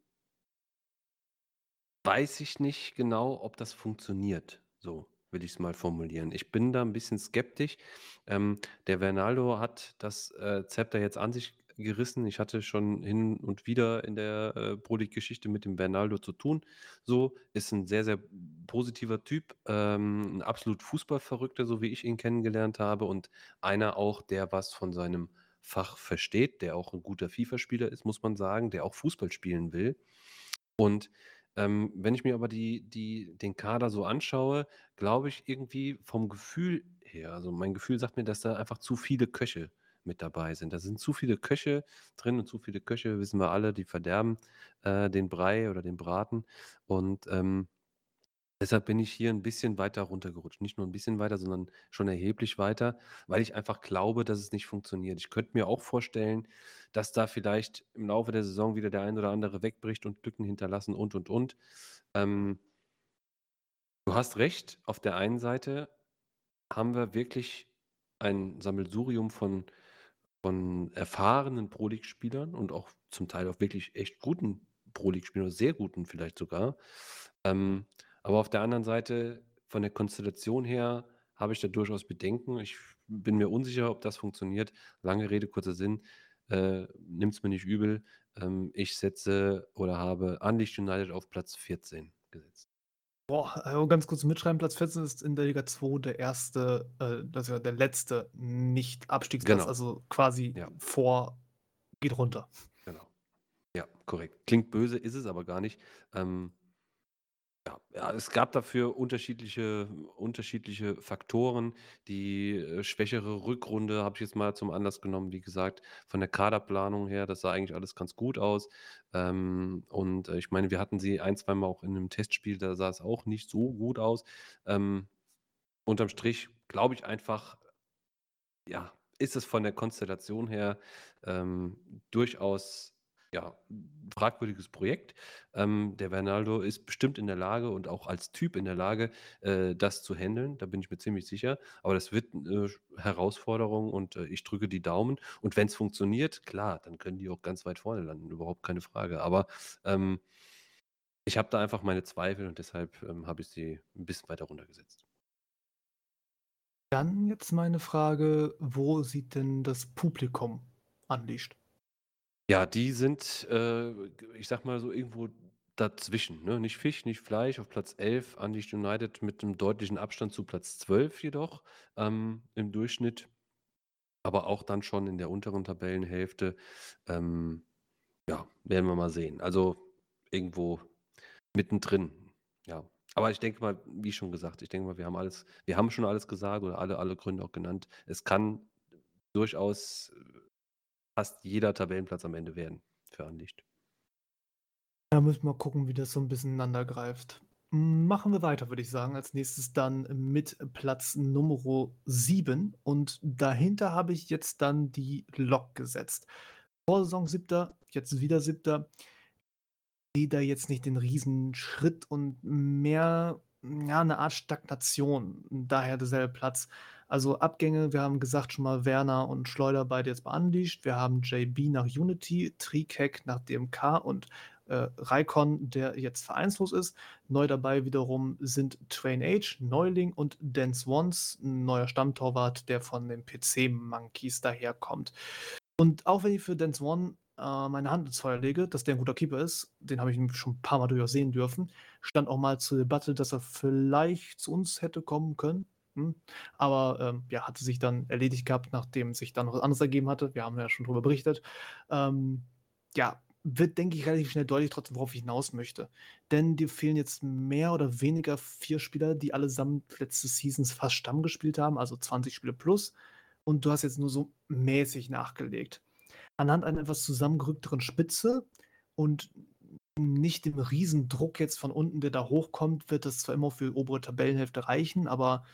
weiß ich nicht genau, ob das funktioniert. So will ich es mal formulieren. Ich bin da ein bisschen skeptisch. Ähm, der Bernardo hat das äh, Zepter jetzt an sich gerissen. Ich hatte schon hin und wieder in der äh, Pro-League-Geschichte mit dem Bernaldo zu tun. So, ist ein sehr, sehr positiver Typ, ähm, ein absolut Fußballverrückter, so wie ich ihn kennengelernt habe und einer auch, der was von seinem Fach versteht, der auch ein guter FIFA-Spieler ist, muss man sagen, der auch Fußball spielen will. Und ähm, wenn ich mir aber die, die, den Kader so anschaue, glaube ich irgendwie vom Gefühl her, also mein Gefühl sagt mir, dass da einfach zu viele Köche mit dabei sind. Da sind zu viele Köche drin und zu viele Köche, wissen wir alle, die verderben äh, den Brei oder den Braten. Und ähm, deshalb bin ich hier ein bisschen weiter runtergerutscht. Nicht nur ein bisschen weiter, sondern schon erheblich weiter, weil ich einfach glaube, dass es nicht funktioniert. Ich könnte mir auch vorstellen, dass da vielleicht im Laufe der Saison wieder der ein oder andere wegbricht und Lücken hinterlassen und, und, und. Ähm, du hast recht, auf der einen Seite haben wir wirklich ein Sammelsurium von, von erfahrenen Pro League-Spielern und auch zum Teil auch wirklich echt guten Pro League-Spielern, sehr guten vielleicht sogar. Ähm, aber auf der anderen Seite, von der Konstellation her, habe ich da durchaus Bedenken. Ich bin mir unsicher, ob das funktioniert. Lange Rede, kurzer Sinn äh, nimmt es mir nicht übel. Ähm, ich setze oder habe Unleashed United auf Platz 14 gesetzt. Boah, also ganz kurz mitschreiben, Platz 14 ist in der Liga 2 der erste, äh, das ist der letzte Nicht-Abstiegsplatz, genau. also quasi ja. vor, geht runter. Genau. Ja, korrekt. Klingt böse, ist es aber gar nicht. Ähm, Ja, ja, es gab dafür unterschiedliche unterschiedliche Faktoren. Die, äh, schwächere Rückrunde habe ich jetzt mal zum Anlass genommen. Wie gesagt, von der Kaderplanung her, das sah eigentlich alles ganz gut aus. Ähm, und, äh, ich meine, wir hatten sie ein, zweimal auch in einem Testspiel, da sah es auch nicht so gut aus. Ähm, unterm Strich glaube ich einfach ja, ist es von der Konstellation her, ähm, durchaus ja, fragwürdiges Projekt. Ähm, der Bernardo ist bestimmt in der Lage und auch als Typ in der Lage, äh, das zu handeln. Da bin ich mir ziemlich sicher. Aber das wird eine Herausforderung und äh, ich drücke die Daumen. Und wenn es funktioniert, klar, dann können die auch ganz weit vorne landen, überhaupt keine Frage. Aber ähm, ich habe da einfach meine Zweifel und deshalb ähm, habe ich sie ein bisschen weiter runtergesetzt. Dann jetzt meine Frage, wo sieht denn das Publikum Unleashed? Ja, die sind, äh, ich sag mal so irgendwo dazwischen, ne? Nicht Fisch, nicht Fleisch, auf Platz 11, Unleashed United mit einem deutlichen Abstand zu Platz 12 jedoch, ähm, im Durchschnitt, aber auch dann schon in der unteren Tabellenhälfte. Ähm, ja, werden wir mal sehen. Also irgendwo mittendrin, ja. Aber ich denke mal, wie schon gesagt, ich denke mal, wir haben alles, wir haben schon alles gesagt oder alle, alle Gründe auch genannt. Es kann durchaus fast jeder Tabellenplatz am Ende werden für Anlicht. Da müssen wir gucken, wie das so ein bisschen ineinander greift. Machen wir weiter, würde ich sagen. Als nächstes dann mit Platz Nummer 7. Und dahinter habe ich jetzt dann die Lok gesetzt. Vorsaison siebter, jetzt wieder siebter. Ich sehe da jetzt nicht den riesen Schritt und mehr, ja, eine Art Stagnation. Daher derselbe Platz. Also Abgänge, wir haben gesagt schon mal Werner und Schleuder beide jetzt bei. Wir haben JB nach Unity, Trikek nach DMK und äh, Raikon, der jetzt vereinslos ist. Neu dabei wiederum sind Train Age, Neuling und Dance Swans, ein neuer Stammtorwart, der von den PC-Monkeys daherkommt. Und auch wenn ich für Dance One äh, meine Hand ins Feuer lege, dass der ein guter Keeper ist, den habe ich schon ein paar Mal durchaus sehen dürfen, stand auch mal zur Debatte, dass er vielleicht zu uns hätte kommen können. Aber ähm, ja, hatte sich dann erledigt gehabt, nachdem sich dann noch was anderes ergeben hatte. Wir haben ja schon darüber berichtet. Ähm, ja, wird, denke ich, relativ schnell deutlich, trotzdem, worauf ich hinaus möchte. Denn dir fehlen jetzt mehr oder weniger vier Spieler, die allesamt letzte Seasons fast Stamm gespielt haben, also 20 Spiele plus. Und du hast jetzt nur so mäßig nachgelegt. Anhand einer etwas zusammengerückteren Spitze und nicht dem Riesendruck jetzt von unten, der da hochkommt, wird das zwar immer für die obere Tabellenhälfte reichen, aber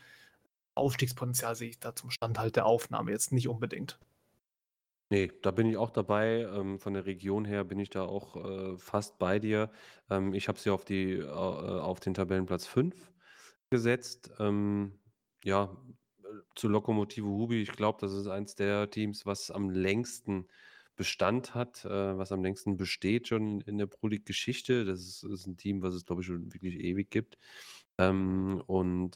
Aufstiegspotenzial sehe ich da zum Stand halt der Aufnahme jetzt nicht unbedingt. Nee, da bin ich auch dabei. Ähm, von der Region her bin ich da auch äh, fast bei dir. Ähm, ich habe sie auf, die, äh, auf den Tabellenplatz 5 gesetzt. Ähm, ja, äh, zu Lokomotive Hubi, ich glaube, das ist eins der Teams, was am längsten Bestand hat, äh, was am längsten besteht schon in der Pro League-Geschichte. Das ist, ein Team, was es, glaube ich, schon wirklich ewig gibt. Und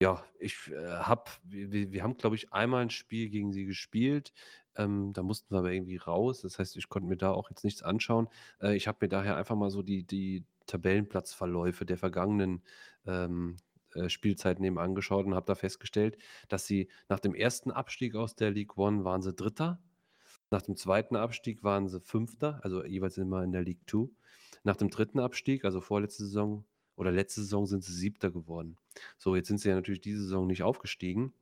ja, ich, äh, habe wir wir haben, glaube ich, einmal ein Spiel gegen sie gespielt. Ähm, da mussten wir aber irgendwie raus. Das heißt, ich konnte mir da auch jetzt nichts anschauen. Äh, ich habe mir daher einfach mal so die die Tabellenplatzverläufe der vergangenen, ähm, äh, Spielzeiten eben angeschaut und habe da festgestellt, dass sie nach dem ersten Abstieg aus der League One waren sie Dritter. Nach dem zweiten Abstieg waren sie Fünfter, also jeweils immer in der League Two. Nach dem dritten Abstieg, also vorletzte Saison oder letzte Saison sind sie Siebter geworden. So, jetzt sind sie ja natürlich diese Saison nicht aufgestiegen.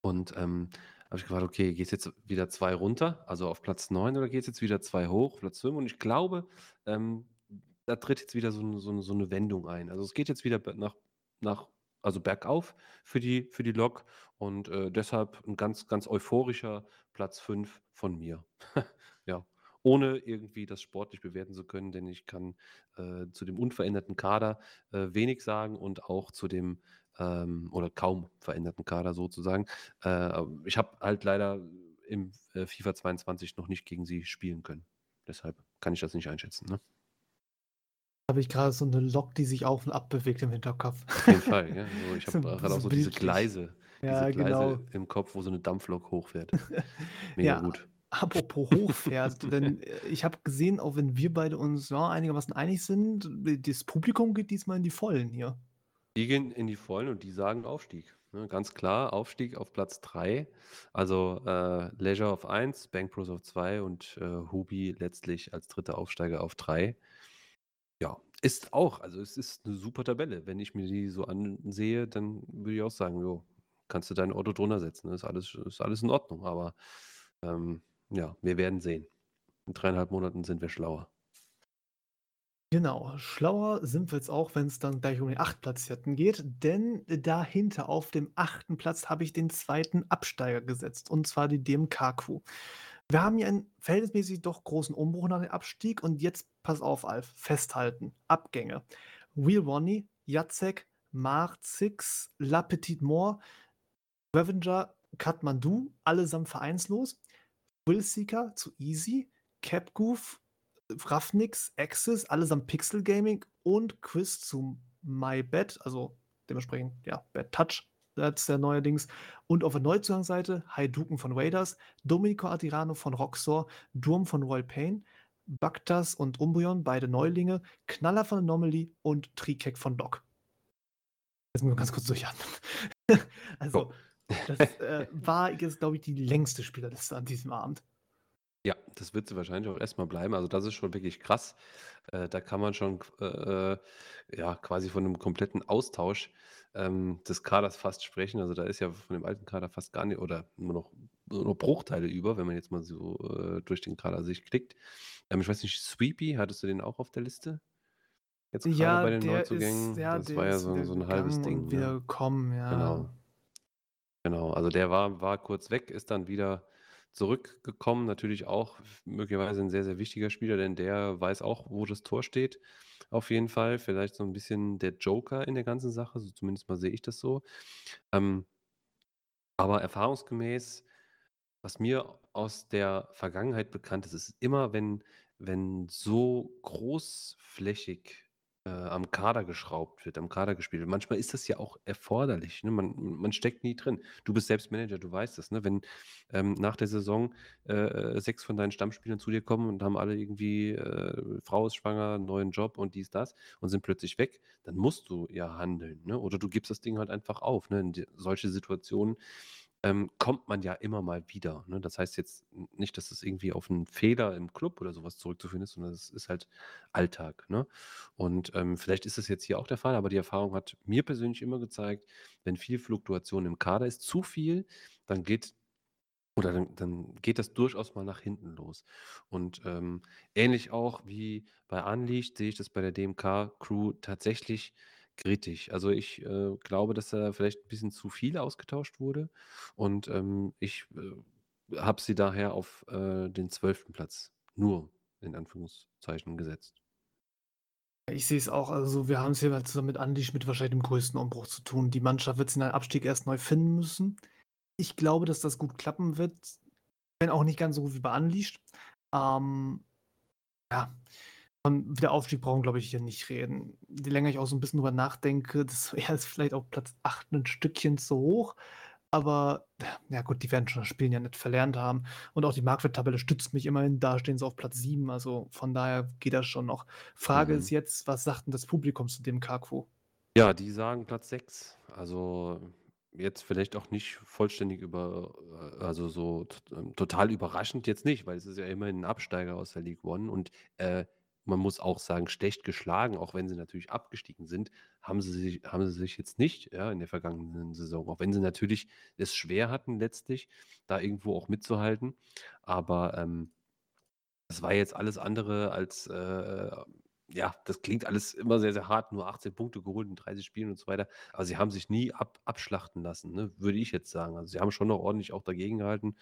Und ähm, habe ich gefragt, okay, geht es jetzt wieder zwei runter, also auf Platz 9, oder geht es jetzt wieder zwei hoch, Platz 5? Und ich glaube, ähm, da tritt jetzt wieder so, so, so eine Wendung ein. Also es geht jetzt wieder nach, nach also bergauf für die, für die Lok und äh, deshalb ein ganz, ganz euphorischer Platz 5 von mir. ja ohne irgendwie das sportlich bewerten zu können, denn ich kann äh, zu dem unveränderten Kader äh, wenig sagen und auch zu dem ähm, oder kaum veränderten Kader sozusagen. Äh, ich habe halt leider im äh, FIFA 22 noch nicht gegen sie spielen können. Deshalb kann ich das nicht einschätzen. Ne? Habe ich gerade so eine Lok, die sich auf und ab bewegt im Hinterkopf. Auf jeden Fall, ja. So, ich habe gerade auch so diese Gleise, ja, diese Gleise genau. im Kopf, wo so eine Dampflok hochfährt. Mega ja, gut. Apropos hochfährt, denn äh, ich habe gesehen, auch wenn wir beide uns ja, einigermaßen einig sind, das Publikum geht diesmal in die Vollen hier. Die gehen in die Vollen und die sagen Aufstieg. Ne? Ganz klar, Aufstieg auf Platz 3. Also äh, Leisure auf 1, Bank Pros auf 2 und äh, Hubi letztlich als dritter Aufsteiger auf 3. Ja, Ist auch, also es ist eine super Tabelle. Wenn ich mir die so ansehe, dann würde ich auch sagen, jo, kannst du dein Auto drunter setzen. Ist alles, ist alles in Ordnung. Aber ähm, ja, wir werden sehen. In dreieinhalb Monaten sind wir schlauer. Genau, schlauer sind wir jetzt auch, wenn es dann gleich um den Achtplatzierten geht, denn dahinter auf dem achten Platz habe ich den zweiten Absteiger gesetzt, und zwar die DMK-Crew. Wir haben hier einen verhältnismäßig doch großen Umbruch nach dem Abstieg und jetzt pass auf, Alf, festhalten. Abgänge. Wheel Ronnie, Jacek, Marzix, La Petite Moore, Revenger, Kathmandu, allesamt vereinslos. Willseeker zu Easy, Capgoof, Ravnix, Axis, allesamt Pixel Gaming und Chris zu MyBet, also dementsprechend, ja, Bad Touch, das ist der neuerdings. Und auf der Neuzugangsseite Haiduken von Raiders, Domenico Artirano von Roxor, Durm von Royal Pain, Baktas und Umbreon, beide Neulinge, Knaller von Anomaly und Trikek von Doc. Jetzt müssen wir ganz kurz durchatmen. also. Das äh, war jetzt, glaube ich, die längste Spielerliste an diesem Abend. Ja, das wird sie wahrscheinlich auch erstmal bleiben. Also, das ist schon wirklich krass. Äh, da kann man schon äh, ja, quasi von einem kompletten Austausch ähm, des Kaders fast sprechen. Also, da ist ja von dem alten Kader fast gar nicht oder nur noch, nur noch Bruchteile über, wenn man jetzt mal so äh, durch den Kader sich klickt. Ähm, ich weiß nicht, Sweepy, hattest du den auch auf der Liste? Jetzt gerade ja, bei den Neuzugängen. Ist, ja, das war ja so, so ein halbes Ding. Und wieder ne? gekommen, ja. Genau. Genau. Also, der war, war kurz weg, ist dann wieder zurückgekommen. Natürlich auch möglicherweise ein sehr, sehr wichtiger Spieler, denn der weiß auch, wo das Tor steht. Auf jeden Fall. Vielleicht so ein bisschen der Joker in der ganzen Sache. So zumindest mal sehe ich das so. Ähm, aber erfahrungsgemäß, was mir aus der Vergangenheit bekannt ist, ist immer, wenn, wenn so großflächig äh, am Kader geschraubt wird, am Kader gespielt wird. Manchmal ist das ja auch erforderlich. Ne? Man, man steckt nie drin. Du bist selbst Manager, du weißt das. Ne? Wenn ähm, nach der Saison äh, sechs von deinen Stammspielern zu dir kommen und haben alle irgendwie, äh, Frau ist schwanger, neuen Job und dies, das und sind plötzlich weg, dann musst du ja handeln. Ne? Oder du gibst das Ding halt einfach auf. Ne? In solche Situationen ähm, kommt man ja immer mal wieder. Ne? Das heißt jetzt nicht, dass es irgendwie auf einen Fehler im Club oder sowas zurückzuführen ist, sondern es ist halt Alltag. Ne? Und ähm, vielleicht ist das jetzt hier auch der Fall, aber die Erfahrung hat mir persönlich immer gezeigt, wenn viel Fluktuation im Kader ist, zu viel, dann geht oder dann, dann geht das durchaus mal nach hinten los. Und ähm, ähnlich auch wie bei Unleashed sehe ich das bei der DMK-Crew tatsächlich kritisch. Also ich äh, glaube, dass da vielleicht ein bisschen zu viel ausgetauscht wurde und ähm, ich äh, habe sie daher auf äh, den zwölften Platz nur in Anführungszeichen gesetzt. Ich sehe es auch, also wir haben es hier zusammen mit Andi mit wahrscheinlich dem größten Umbruch zu tun. Die Mannschaft wird sich in einem Abstieg erst neu finden müssen. Ich glaube, dass das gut klappen wird, wenn auch nicht ganz so gut wie bei Unleashed. Ähm, ja, von Wiederaufstieg brauchen, glaube ich, hier nicht reden. Je länger ich auch so ein bisschen drüber nachdenke, das ja, ist vielleicht auf Platz 8 ein Stückchen zu hoch. Aber ja gut, die werden schon das Spielen ja nicht verlernt haben. Und auch die Marktwerttabelle stützt mich immerhin. Da stehen sie auf Platz 7. Also von daher geht das schon noch. Frage mhm. ist jetzt, was sagt denn das Publikum zu dem Kaku? Ja, die sagen Platz 6. Also jetzt vielleicht auch nicht vollständig über, äh, also so ähm, total überraschend jetzt nicht, weil es ist ja immerhin ein Absteiger aus der League One und äh, man muss auch sagen, schlecht geschlagen, auch wenn sie natürlich abgestiegen sind, haben sie sich, haben sie sich jetzt nicht ja, in der vergangenen Saison. Auch wenn sie natürlich es schwer hatten, letztlich da irgendwo auch mitzuhalten. Aber ähm, das war jetzt alles andere als äh, ja, das klingt alles immer sehr, sehr hart, nur 18 Punkte geholt in 30 Spielen und so weiter. Aber sie haben sich nie ab, abschlachten lassen, ne, würde ich jetzt sagen. Also sie haben schon noch ordentlich auch dagegen gehalten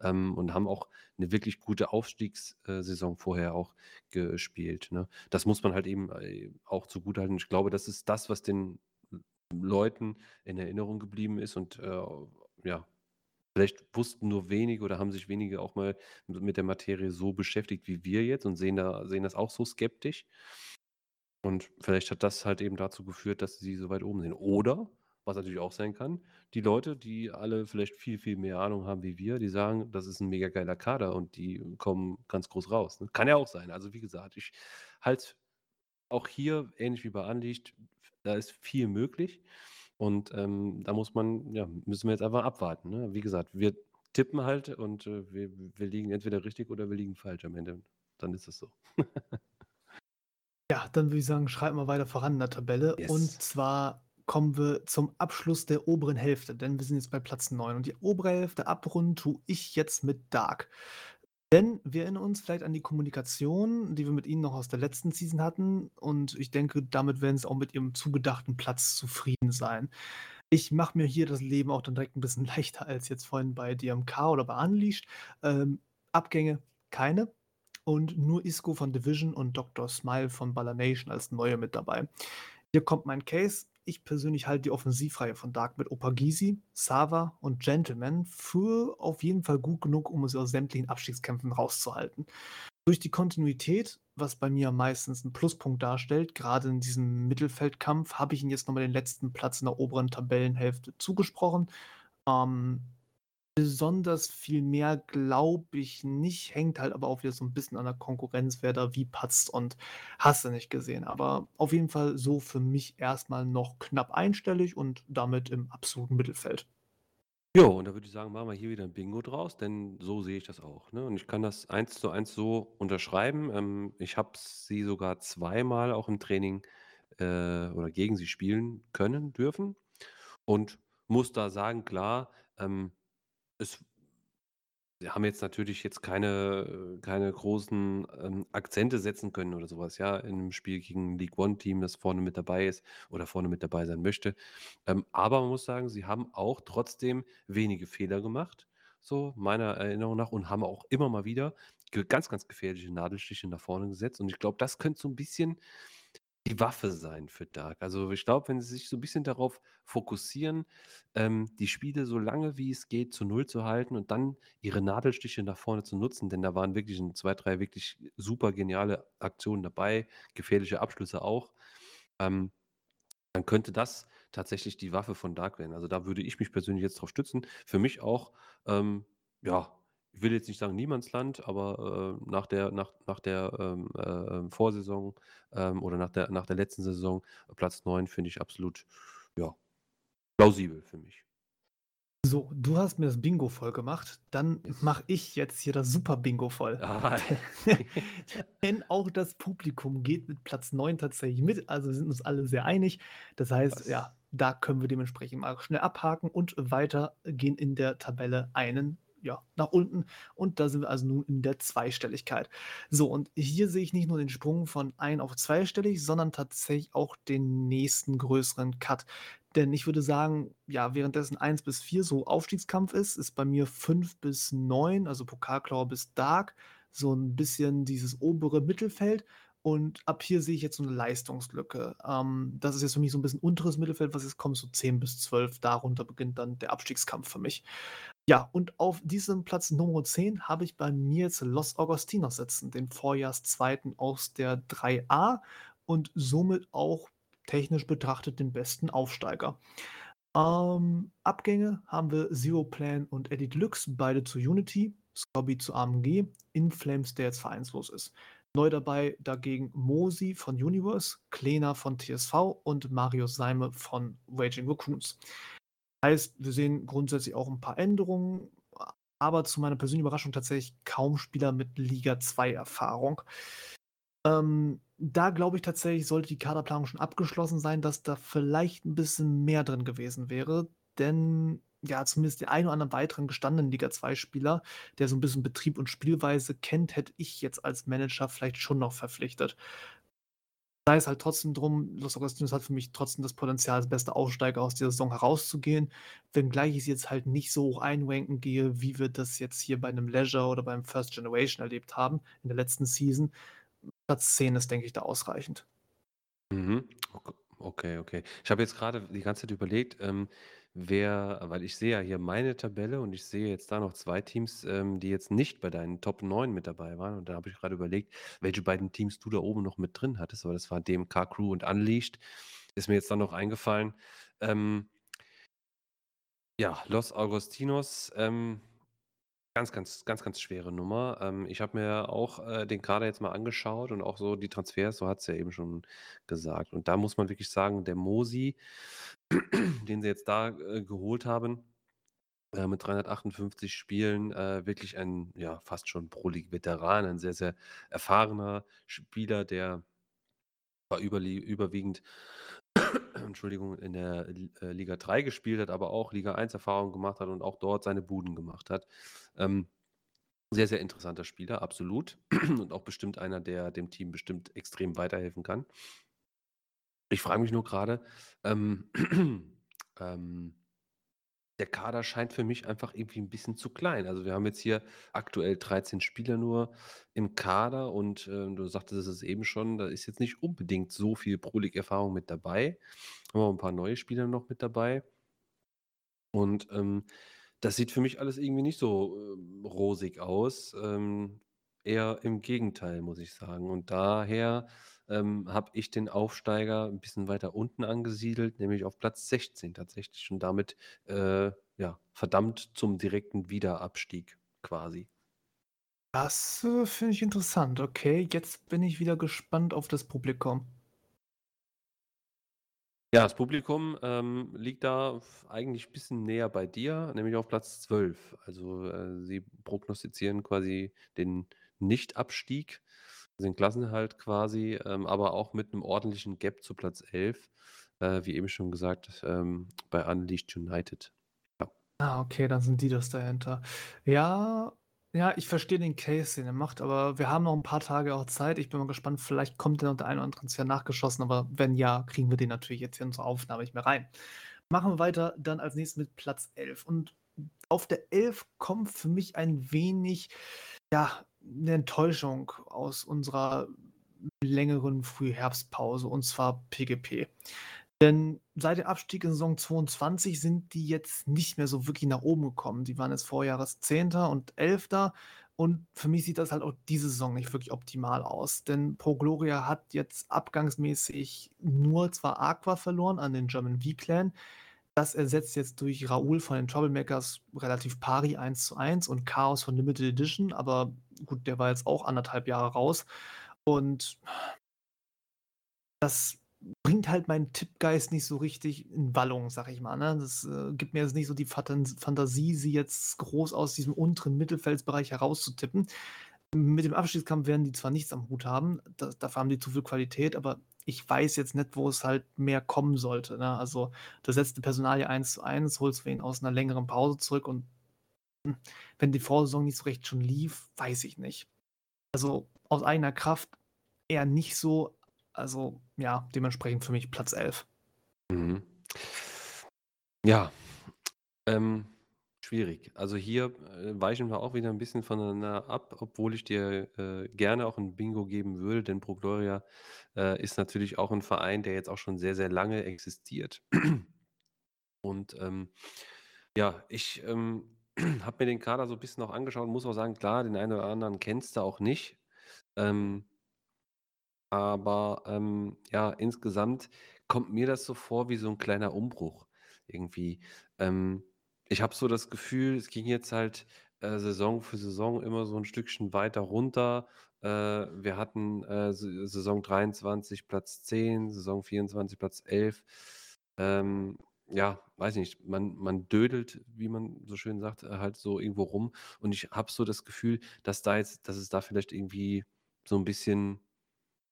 ähm, und haben auch eine wirklich gute Aufstiegssaison vorher auch gespielt. Ne. Das muss man halt eben äh, auch zugutehalten. Ich glaube, das ist das, was den Leuten in Erinnerung geblieben ist und äh, ja, Vielleicht wussten nur wenige oder haben sich wenige auch mal mit der Materie so beschäftigt wie wir jetzt und sehen da sehen das auch so skeptisch. Und vielleicht hat das halt eben dazu geführt, dass sie so weit oben sind. Oder, was natürlich auch sein kann, die Leute, die alle vielleicht viel, viel mehr Ahnung haben wie wir, die sagen, das ist ein mega geiler Kader und die kommen ganz groß raus, ne? Kann ja auch sein. Also, wie gesagt, ich halte auch hier, ähnlich wie bei Anlicht, da ist viel möglich. Und ähm, da muss man, ja, müssen wir jetzt einfach abwarten. Ne? Wie gesagt, wir tippen halt und äh, wir, wir liegen entweder richtig oder wir liegen falsch am Ende. Dann ist es so. Ja, dann würde ich sagen, schreiten wir weiter voran in der Tabelle. Und Yes. zwar kommen wir zum Abschluss der oberen Hälfte, denn wir sind jetzt bei Platz 9. Und die obere Hälfte abrunden tue ich jetzt mit Dark. Denn wir erinnern uns vielleicht an die Kommunikation, die wir mit Ihnen noch aus der letzten Season hatten. Und ich denke, damit werden Sie auch mit Ihrem zugedachten Platz zufrieden sein. Ich mache mir hier das Leben auch dann direkt ein bisschen leichter als jetzt vorhin bei DMK oder bei Unleashed. Ähm, Abgänge keine und nur Isco von Division und Dr. Smile von Baller Nation als neue mit dabei. Hier kommt mein Case. Ich persönlich halte die Offensivreihe von Dark mit Opagisi, Sava und Gentleman für auf jeden Fall gut genug, um sie aus sämtlichen Abstiegskämpfen rauszuhalten. Durch die Kontinuität, was bei mir meistens einen Pluspunkt darstellt, gerade in diesem Mittelfeldkampf, habe ich ihnen jetzt nochmal den letzten Platz in der oberen Tabellenhälfte zugesprochen. Ähm, Besonders viel mehr glaube ich nicht, hängt halt aber auch wieder so ein bisschen an der Konkurrenz, wer da wie patzt und hast du nicht gesehen. Aber auf jeden Fall so für mich erstmal noch knapp einstellig und damit im absoluten Mittelfeld. Jo, und da würde ich sagen, machen wir hier wieder ein Bingo draus, denn so sehe ich das auch, ne? Und ich kann das eins zu eins so unterschreiben. Ähm, ich habe sie sogar zweimal auch im Training, äh, oder gegen sie spielen können, dürfen und muss da sagen, klar, ähm, es wir haben jetzt natürlich jetzt keine keine großen, ähm, Akzente setzen können oder sowas, ja, in einem Spiel gegen 'n League-One-Team, das vorne mit dabei ist oder vorne mit dabei sein möchte. Ähm, aber man muss sagen, sie haben auch trotzdem wenige Fehler gemacht, so meiner Erinnerung nach und haben auch immer mal wieder ganz, ganz gefährliche Nadelstiche nach vorne gesetzt. Und ich glaube, das könnte so ein bisschen die Waffe sein für Dark. Also, ich glaube, wenn sie sich so ein bisschen darauf fokussieren, ähm, die Spiele so lange wie es geht zu Null zu halten und dann ihre Nadelstiche nach vorne zu nutzen, denn da waren wirklich 'n 2, 3 wirklich super geniale Aktionen dabei, gefährliche Abschlüsse auch. Ähm, dann könnte das tatsächlich die Waffe von Dark werden. Also, da würde ich mich persönlich jetzt drauf stützen. Für mich auch, ähm, ja, ich will jetzt nicht sagen Niemandsland, aber, äh, nach der nach nach der, ähm, äh, ähm, Vorsaison, ähm, oder nach der nach der letzten Saison, äh, Platz 9 finde ich absolut, ja, plausibel für mich. So, du hast mir das Bingo voll gemacht, dann Yes. mache ich jetzt hier das Super-Bingo voll. Ah. Denn auch das Publikum geht mit Platz 9 tatsächlich mit, also sind uns alle sehr einig. Das heißt, Was? ja, da können wir dementsprechend mal schnell abhaken und weitergehen in der Tabelle einen, ja, nach unten und da sind wir also nun in der Zweistelligkeit. So, und hier sehe ich nicht nur den Sprung von ein auf zweistellig, sondern tatsächlich auch den nächsten größeren Cut. Denn ich würde sagen, ja, währenddessen 1 bis 4 so Aufstiegskampf ist, ist bei mir 5 bis 9, also Pokalklaue bis Dark, so ein bisschen dieses obere Mittelfeld. Und ab hier sehe ich jetzt so eine Leistungslücke. Ähm, das ist jetzt für mich so ein bisschen unteres Mittelfeld, was jetzt kommt, so 10 bis 12. Darunter beginnt dann der Abstiegskampf für mich. Ja, und auf diesem Platz Nummer 10 habe ich bei mir jetzt Los Agostinos sitzen, den Vorjahrszweiten aus der 3a und somit auch technisch betrachtet den besten Aufsteiger. Ähm, Abgänge haben wir Zero Plan und Eddie Deluxe, beide zu Unity, Scobby zu AMG, Inflames, der jetzt vereinslos ist. Neu dabei dagegen Mosi von Universe, Klena von TSV und Marius Seime von Raging Raccoons. Heißt, wir sehen grundsätzlich auch ein paar Änderungen, aber zu meiner persönlichen Überraschung tatsächlich kaum Spieler mit Liga 2 Erfahrung. Ähm, da glaube ich tatsächlich, sollte die Kaderplanung schon abgeschlossen sein, dass da vielleicht ein bisschen mehr drin gewesen wäre, denn ja, zumindest den einen oder anderen weiteren gestandenen Liga-2-Spieler, der so ein bisschen Betrieb und Spielweise kennt, hätte ich jetzt als Manager vielleicht schon noch verpflichtet. Sei es halt trotzdem drum, Los Agostinos hat für mich trotzdem das Potenzial, als bester Aufsteiger aus dieser Saison herauszugehen, wenngleich ich sie jetzt halt nicht so hoch einranken gehe, wie wir das jetzt hier bei einem Leisure oder beim First Generation erlebt haben in der letzten Season. Platz 10 ist, denke ich, da ausreichend. Mhm. Ok okay, okay. Ich habe jetzt gerade die ganze Zeit überlegt, ähm, wer weil ich sehe ja hier meine Tabelle und ich sehe jetzt da noch 2 Teams, ähm, die jetzt nicht bei deinen Top 9 mit dabei waren. Und da habe ich gerade überlegt, welche beiden Teams du da oben noch mit drin hattest, aber das war DMK Crew und Unleashed. Ist mir jetzt dann noch eingefallen. Ähm ja, Los Agostinos, ähm Ganz, ganz, ganz, ganz schwere Nummer. Ähm, ich habe mir auch, äh, den Kader jetzt mal angeschaut und auch so die Transfers, so hat's ja eben schon gesagt. Und da muss man wirklich sagen, der Mosi, den sie jetzt da, äh, geholt haben, äh, mit 358 Spielen, äh, wirklich ein, ja, fast schon Pro-League-Veteran, ein sehr, sehr erfahrener Spieler, der war überwiegend Entschuldigung, in der äh, Liga 3 gespielt hat, aber auch Liga 1 Erfahrung gemacht hat und auch dort seine Buden gemacht hat. Ähm, sehr, sehr interessanter Spieler, absolut. Und auch bestimmt einer, der dem Team bestimmt extrem weiterhelfen kann. Ich frage mich nur gerade, ähm, ähm, der Kader scheint für mich einfach irgendwie ein bisschen zu klein. Also, wir haben jetzt hier aktuell 13 Spieler nur im Kader und, äh, du sagtest es eben schon, da ist jetzt nicht unbedingt so viel Pro League Erfahrung mit dabei. Haben wir ein paar neue Spieler noch mit dabei. Und, ähm, das sieht für mich alles irgendwie nicht so, ähm, rosig aus. Ähm, eher im Gegenteil, muss ich sagen. Und daher ähm, habe ich den Aufsteiger ein bisschen weiter unten angesiedelt, nämlich auf Platz 16 tatsächlich und damit äh, ja, verdammt zum direkten Wiederabstieg quasi. Das äh, finde ich interessant. Okay, jetzt bin ich wieder gespannt auf das Publikum. Ja, das Publikum ähm, liegt da eigentlich ein bisschen näher bei dir, nämlich auf Platz 12. Also äh, sie prognostizieren quasi den Nicht-Abstieg den Klassenhalt quasi, ähm, aber auch mit einem ordentlichen Gap zu Platz 11, äh, wie eben schon gesagt, ähm, bei Unleashed United. Ja. Ah, okay, dann sind die das dahinter. Ja, ja, ich verstehe den Case, den er macht, aber wir haben noch ein paar Tage auch Zeit. Ich bin mal gespannt, vielleicht kommt der noch der ein oder andere Transfer nachgeschossen, aber wenn ja, kriegen wir den natürlich jetzt hier in unsere Aufnahme nicht mehr rein. Machen wir weiter dann als nächstes mit Platz 11 und auf der 11 kommt für mich ein wenig, ja, 'ne Enttäuschung aus unserer längeren Frühherbstpause, und zwar PGP. Denn seit dem Abstieg in Saison 22 sind die jetzt nicht mehr so wirklich nach oben gekommen. Die waren jetzt Vorjahres Zehnter und Elfter und für mich sieht das halt auch diese Saison nicht wirklich optimal aus, denn Pro Gloria hat jetzt abgangsmäßig nur zwar Aqua verloren an den German V-Clan, das ersetzt jetzt durch Raoul von den Troublemakers relativ pari 1:1 und Chaos von Limited Edition, aber gut, der war jetzt auch anderthalb Jahre raus. Und das bringt halt meinen Tippgeist nicht so richtig in Wallung, sag ich mal. Ne? Das äh, gibt mir jetzt nicht so die Fantasie, sie jetzt groß aus diesem unteren Mittelfeldsbereich herauszutippen. Mit dem Abstiegskampf werden die zwar nichts am Hut haben, da, dafür haben die zu viel Qualität, aber ich weiß jetzt nicht, wo es halt mehr kommen sollte. Ne? Also, du setzt die Personalie 1 zu 1, holst wen aus einer längeren Pause zurück und hm, wenn die Vorsaison nicht so recht schon lief, weiß ich nicht. Also aus eigener Kraft eher nicht so. Also ja, dementsprechend für mich Platz 11. Mhm. Ja, ähm, schwierig. Also hier äh, weichen wir auch wieder ein bisschen voneinander ab, obwohl ich dir äh, gerne auch ein Bingo geben würde, denn Pro Gloria äh, ist natürlich auch ein Verein, der jetzt auch schon sehr, sehr lange existiert. Und ähm, ja, ich ähm, habe mir den Kader so ein bisschen noch angeschaut muss auch sagen, klar, den einen oder anderen kennst du auch nicht. Ähm, aber ähm, ja, insgesamt kommt mir das so vor wie so ein kleiner Umbruch irgendwie. Ähm, ich habe so das Gefühl, es ging jetzt halt äh, Saison für Saison immer so ein Stückchen weiter runter. Äh, wir hatten äh, Saison 23 Platz 10, Saison 24 Platz 11. Ähm, ja, weiß nicht, man, man dödelt, wie man so schön sagt, äh, halt so irgendwo rum. Und ich habe so das Gefühl, dass da jetzt, dass es da vielleicht irgendwie so ein bisschen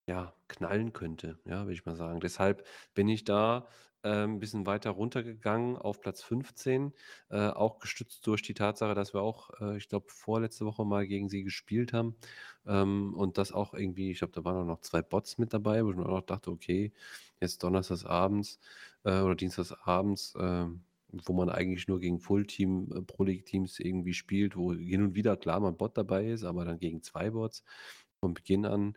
ja, knallen könnte, ja, würde ich mal sagen. Deshalb bin ich da ein bisschen weiter runtergegangen auf Platz 15, äh, auch gestützt durch die Tatsache, dass wir auch, äh, ich glaube, vorletzte Woche mal gegen sie gespielt haben. Ähm, und das auch irgendwie, ich glaube, da waren auch noch zwei Bots mit dabei, wo ich mir auch noch dachte, okay, jetzt donnerstags abends äh, oder dienstags abends, äh, wo man eigentlich nur gegen Full-Team, äh, Pro-League-Teams irgendwie spielt, wo hin und wieder klar mal ein Bot dabei ist, aber dann gegen zwei Bots von Beginn an.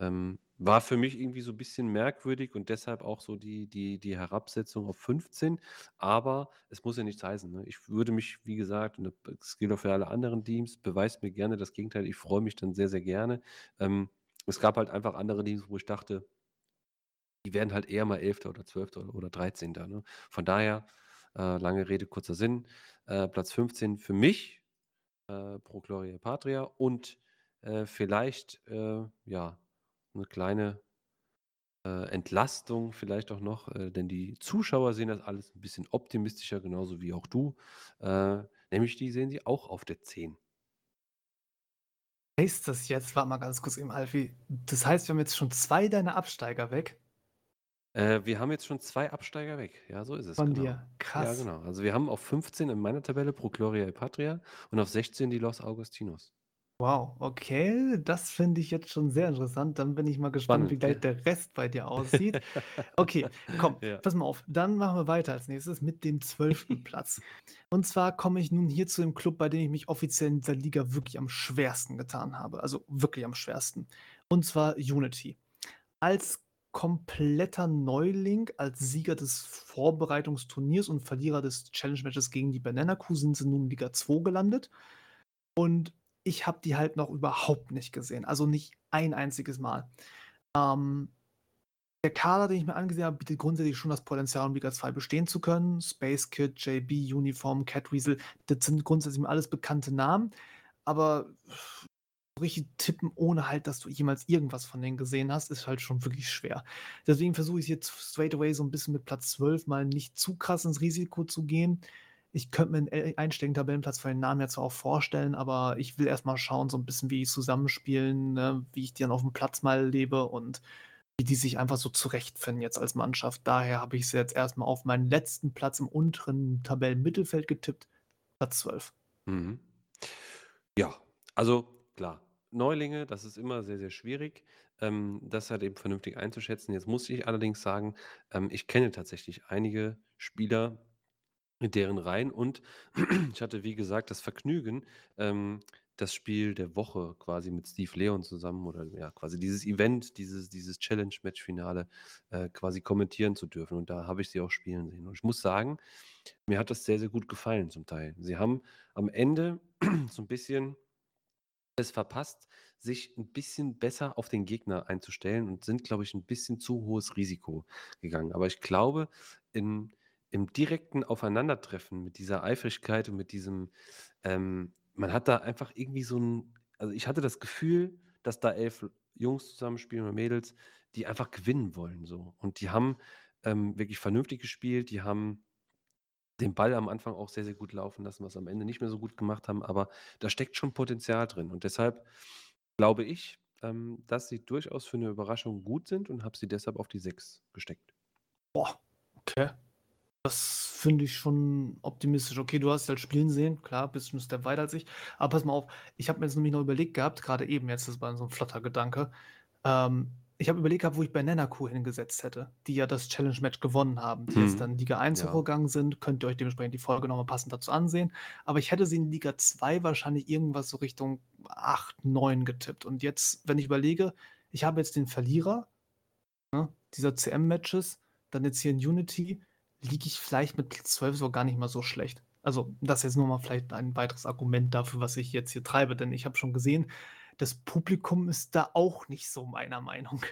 Ähm, war für mich irgendwie so ein bisschen merkwürdig und deshalb auch so die die die Herabsetzung auf 15. Aber es muss ja nichts heißen, ne? Ich würde mich, wie gesagt und das gilt auch für alle anderen Teams, beweist mir gerne das Gegenteil. Ich freue mich dann sehr, sehr gerne. Ähm, es gab halt einfach andere Teams, wo ich dachte die werden halt eher mal Elfter oder Zwölfter oder Dreizehnter, ne? Von daher, äh, lange Rede, kurzer Sinn, äh, Platz 15 für mich, äh, Pro Gloria Patria und, äh, vielleicht, äh, ja 'Ne kleine äh, Entlastung vielleicht auch noch, äh, denn die Zuschauer sehen das alles ein bisschen optimistischer, genauso wie auch du. Äh, nämlich die sehen sie auch auf der 10. Heißt das jetzt, warte mal ganz kurz eben, Alfie, das heißt, wir haben jetzt schon zwei deiner Absteiger weg? Äh, wir haben jetzt schon zwei Absteiger weg. Ja, so ist es. Von genau. dir. Ja, genau. Also wir haben auf 15 in meiner Tabelle Pro Gloria e Patria und auf 16 die Los Augustinos. Wow, okay, das finde ich jetzt schon sehr interessant. Dann bin ich mal gespannt, wie Spannend, gleich gell? der Rest bei dir aussieht. Okay, komm, Ja. pass mal auf. Dann machen wir weiter als nächstes mit dem zwölften Platz. Und zwar komme ich nun hier zu dem Club, bei dem ich mich offiziell in dieser Liga wirklich am schwersten getan habe. Also wirklich am schwersten. Und zwar Unity. Als kompletter Neuling, als Sieger des Vorbereitungsturniers und Verlierer des Challenge-Matches gegen die Banana Crew sind sie nun in Liga 2 gelandet. Und ich habe die halt noch überhaupt nicht gesehen. Also nicht ein einziges Mal. Ähm, der Kader, den ich mir angesehen habe, bietet grundsätzlich schon das Potenzial, um Liga 2 bestehen zu können. Space Kid, JB, Uniform, Catweasel, das sind grundsätzlich alles bekannte Namen. Aber richtig tippen, ohne halt, dass du jemals irgendwas von denen gesehen hast, ist halt schon wirklich schwer. Deswegen versuche ich jetzt straight away so ein bisschen mit Platz 12 mal nicht zu krass ins Risiko zu gehen. Ich könnte mir einen äh, einstelligen Tabellenplatz von den Namen jetzt auch vorstellen, aber ich will erstmal schauen, so ein bisschen, wie die zusammenspielen, ne? wie ich die dann auf dem Platz mal lebe und wie die sich einfach so zurechtfinden jetzt als Mannschaft. Daher habe ich sie jetzt erstmal auf meinen letzten Platz im unteren Tabellenmittelfeld getippt, Platz 12. Mhm. Ja, also klar, Neulinge, das ist immer sehr, sehr schwierig, ähm, das halt eben vernünftig einzuschätzen. Jetzt muss ich allerdings sagen, ähm, ich kenne tatsächlich einige Spieler in deren Reihen und ich hatte, wie gesagt, das Vergnügen, ähm, das Spiel der Woche quasi mit Steve Leon zusammen oder ja, quasi dieses Event, dieses, dieses Challenge-Match-Finale äh, quasi kommentieren zu dürfen. Und da habe ich sie auch spielen sehen. Und ich muss sagen, mir hat das sehr, sehr gut gefallen zum Teil. Sie haben am Ende so ein bisschen es verpasst, sich ein bisschen besser auf den Gegner einzustellen und sind, glaube ich, ein bisschen zu hohes Risiko gegangen. Aber ich glaube, in, im direkten Aufeinandertreffen mit dieser Eifrigkeit und mit diesem, ähm, man hat da einfach irgendwie so ein, also ich hatte das Gefühl, dass da elf Jungs zusammenspielen oder Mädels, die einfach gewinnen wollen so. Und die haben ähm, wirklich vernünftig gespielt, die haben den Ball am Anfang auch sehr, sehr gut laufen lassen, was am Ende nicht mehr so gut gemacht haben, aber da steckt schon Potenzial drin. Und deshalb glaube ich, ähm, dass sie durchaus für eine Überraschung gut sind und habe sie deshalb auf die 6 gesteckt. Boah, okay. Das finde ich schon optimistisch. Okay, du hast halt spielen sehen, klar, bist ein Step weiter als ich. Aber pass mal auf, ich habe mir jetzt nämlich noch überlegt gehabt, gerade eben jetzt, das war so ein flotter Gedanke. Ähm, ich habe überlegt gehabt, wo ich Banana Crew hingesetzt hätte, die ja das Challenge-Match gewonnen haben, die jetzt Mhm. dann Liga 1 Ja. hochgegangen sind. Könnt ihr euch dementsprechend die Folge nochmal passend dazu ansehen. Aber ich hätte sie in Liga 2 wahrscheinlich irgendwas so Richtung 8, 9 getippt. Und jetzt, wenn ich überlege, ich habe jetzt den Verlierer ne, dieser CM-Matches, dann jetzt hier in Unity, liege ich vielleicht mit Platz 12 sogar gar nicht mal so schlecht. Also, das ist jetzt nur mal vielleicht ein weiteres Argument dafür, was ich jetzt hier treibe, denn ich habe schon gesehen, das Publikum ist da auch nicht so meiner Meinung.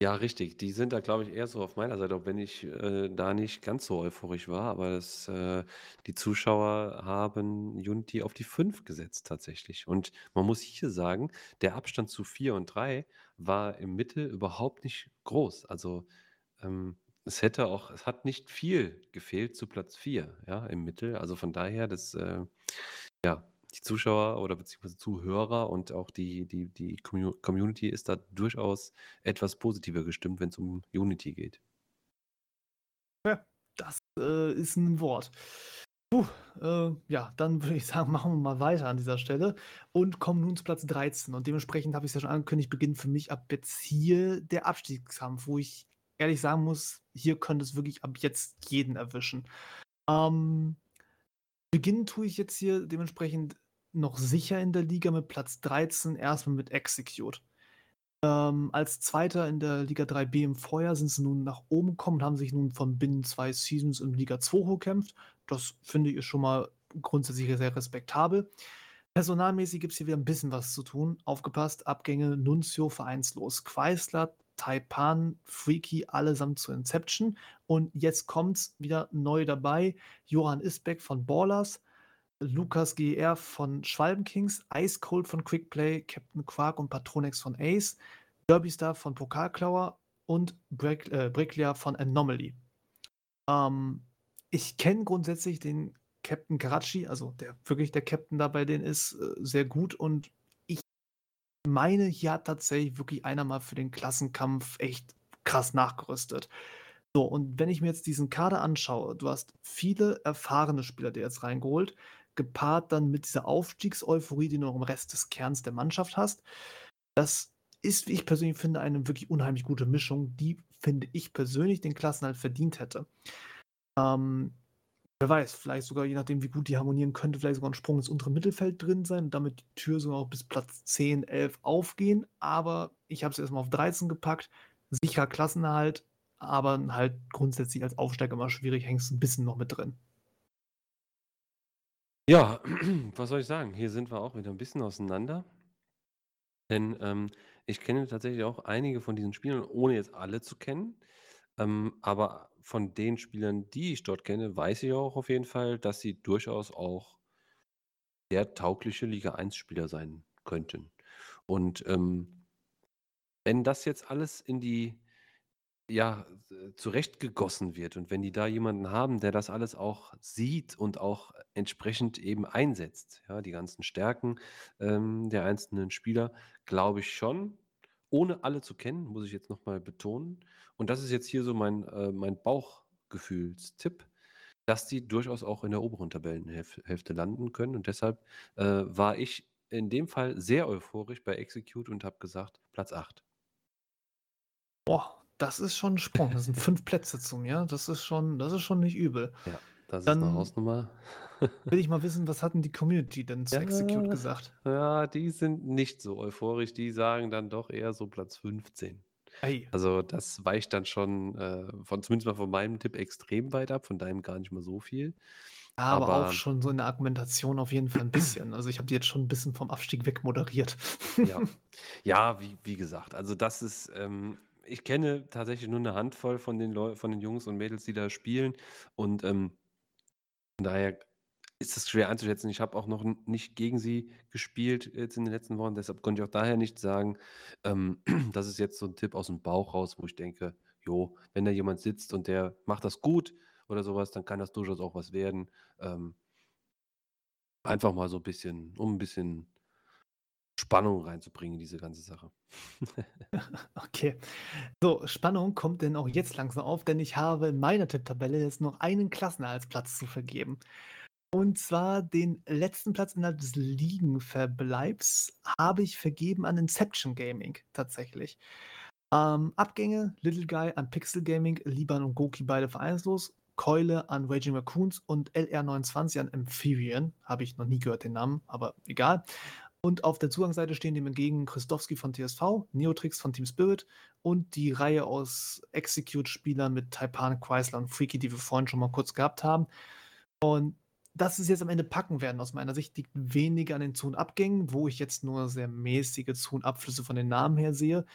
Ja, richtig. Die sind da, glaube ich, eher so auf meiner Seite, auch wenn ich äh, da nicht ganz so euphorisch war. Aber das, äh, die Zuschauer haben Unity auf die 5 gesetzt tatsächlich. Und man muss hier sagen, der Abstand zu 4 und 3 war im Mittel überhaupt nicht groß. Also ähm, es hätte auch, es hat nicht viel gefehlt zu Platz 4, ja, im Mittel. Also von daher, das, äh, ja, die Zuschauer oder beziehungsweise Zuhörer und auch die, die, die Commu- Community ist da durchaus etwas positiver gestimmt, wenn es um Unity geht. Ja, das äh, ist ein Wort. Puh, äh, ja, dann würde ich sagen, machen wir mal weiter an dieser Stelle und kommen nun zu Platz 13. Und dementsprechend habe ich es ja schon angekündigt, beginnt für mich ab jetzt hier der Abstiegskampf, wo ich ehrlich sagen muss, hier könnte es wirklich ab jetzt jeden erwischen. Ähm, beginnen tue ich jetzt hier dementsprechend noch sicher in der Liga mit Platz 13, erstmal mit Execute. Ähm, als Zweiter in der Liga 3b im Vorjahr sind sie nun nach oben gekommen und haben sich nun von binnen zwei Seasons in Liga 2 hochgekämpft. Das finde ich schon mal grundsätzlich sehr respektabel. Personalmäßig gibt es hier wieder ein bisschen was zu tun. Aufgepasst, Abgänge, Nunzio vereinslos, Chrysler, Taipan, Freaky, allesamt zu Inception. Und jetzt kommt's wieder neu dabei. Johann Isbeck von Ballers, Lukas GR von Schwalbenkings, Ice Cold von Quickplay, Captain Quark und Patronex von Ace, Derbystar von Pokalklauer und Break, äh, Bricklia von Anomaly. Ähm, ich kenne grundsätzlich den Captain Karachi, also der wirklich der Captain da bei denen ist, äh, sehr gut und meine, hier hat tatsächlich wirklich einer mal für den Klassenkampf echt krass nachgerüstet. So, und wenn ich mir jetzt diesen Kader anschaue, du hast viele erfahrene Spieler dir jetzt reingeholt, gepaart dann mit dieser Aufstiegseuphorie, die du noch im Rest des Kerns der Mannschaft hast. Das ist, wie ich persönlich finde, eine wirklich unheimlich gute Mischung, die, finde ich persönlich, den Klassen halt verdient hätte. Ähm, wer weiß, vielleicht sogar, je nachdem, wie gut die harmonieren, könnte vielleicht sogar ein Sprung ins untere Mittelfeld drin sein und damit die Tür sogar auch bis Platz 10, 11 aufgehen. Aber ich habe es erstmal auf 13 gepackt. Sicherer Klassenerhalt, aber halt grundsätzlich als Aufsteiger immer schwierig, hängst ein bisschen noch mit drin. Ja, was soll ich sagen? Hier sind wir auch wieder ein bisschen auseinander. Denn ähm, ich kenne tatsächlich auch einige von diesen Spielern, ohne jetzt alle zu kennen. Ähm, aber von den Spielern, die ich dort kenne, weiß ich auch auf jeden Fall, dass sie durchaus auch sehr taugliche Liga 1-Spieler sein könnten. Und ähm, wenn das jetzt alles in die ja, zurechtgegossen wird und wenn die da jemanden haben, der das alles auch sieht und auch entsprechend eben einsetzt, ja, die ganzen Stärken ähm, der einzelnen Spieler, glaube ich schon, ohne alle zu kennen, muss ich jetzt nochmal betonen. Und das ist jetzt hier so mein, äh, mein Bauchgefühlstipp, dass die durchaus auch in der oberen Tabellenhälfte landen können. Und deshalb äh, war ich in dem Fall sehr euphorisch bei Execute und habe gesagt, Platz 8. Boah, das ist schon ein Sprung. Das sind fünf Plätze zu mir. Das ist schon, das ist schon nicht übel. Ja, das ist eine Hausnummer. will ich mal wissen, was hat denn die Community denn zu Execute gesagt? ja, die sind nicht so euphorisch. Die sagen dann doch eher so Platz 15. Ey, Also das weicht dann schon äh, von zumindest mal von meinem Tipp extrem weit ab, von deinem gar nicht mal so viel. aber auch schon so in der Argumentation auf jeden Fall ein bisschen. Also ich habe die jetzt schon ein bisschen vom Abstieg wegmoderiert. ja, ja, wie, wie gesagt, also das ist, ähm, ich kenne tatsächlich nur eine Handvoll von den Leu von den Jungs und Mädels, die da spielen. Und ähm, von daher ist es schwer einzuschätzen. Ich habe auch noch nicht gegen sie gespielt jetzt in den letzten Wochen, deshalb konnte ich auch daher nicht sagen. Ähm, das ist jetzt so ein Tipp aus dem Bauch raus, wo ich denke, jo, wenn da jemand sitzt und der macht das gut oder sowas, dann kann das durchaus auch was werden. Ähm, einfach mal so ein bisschen, um ein bisschen Spannung reinzubringen in diese ganze Sache. Okay. So, Spannung kommt denn auch jetzt langsam auf, denn ich habe in meiner Tipptabelle jetzt noch einen Klassenerhaltsplatz zu vergeben. Und zwar den letzten Platz innerhalb des Ligenverbleibs habe ich vergeben an Inception Gaming tatsächlich. Ähm, Abgänge, Little Guy an Pixel Gaming, Liban und Goki beide vereinslos, Keule an Raging Raccoons und LR29 an Amphibian. Habe ich noch nie gehört den Namen, aber egal. Und auf der Zugangsseite stehen dem entgegen Christowski von TSV, Neotrix von Team Spirit und die Reihe aus Execute-Spielern mit Taipan, Chrysler und Freaky, die wir vorhin schon mal kurz gehabt haben. Und dass es jetzt am Ende packen werden, aus meiner Sicht, liegt weniger an den Zu- und Abgängen, wo ich jetzt nur sehr mäßige Zu- und Abflüsse von den Namen her sehe,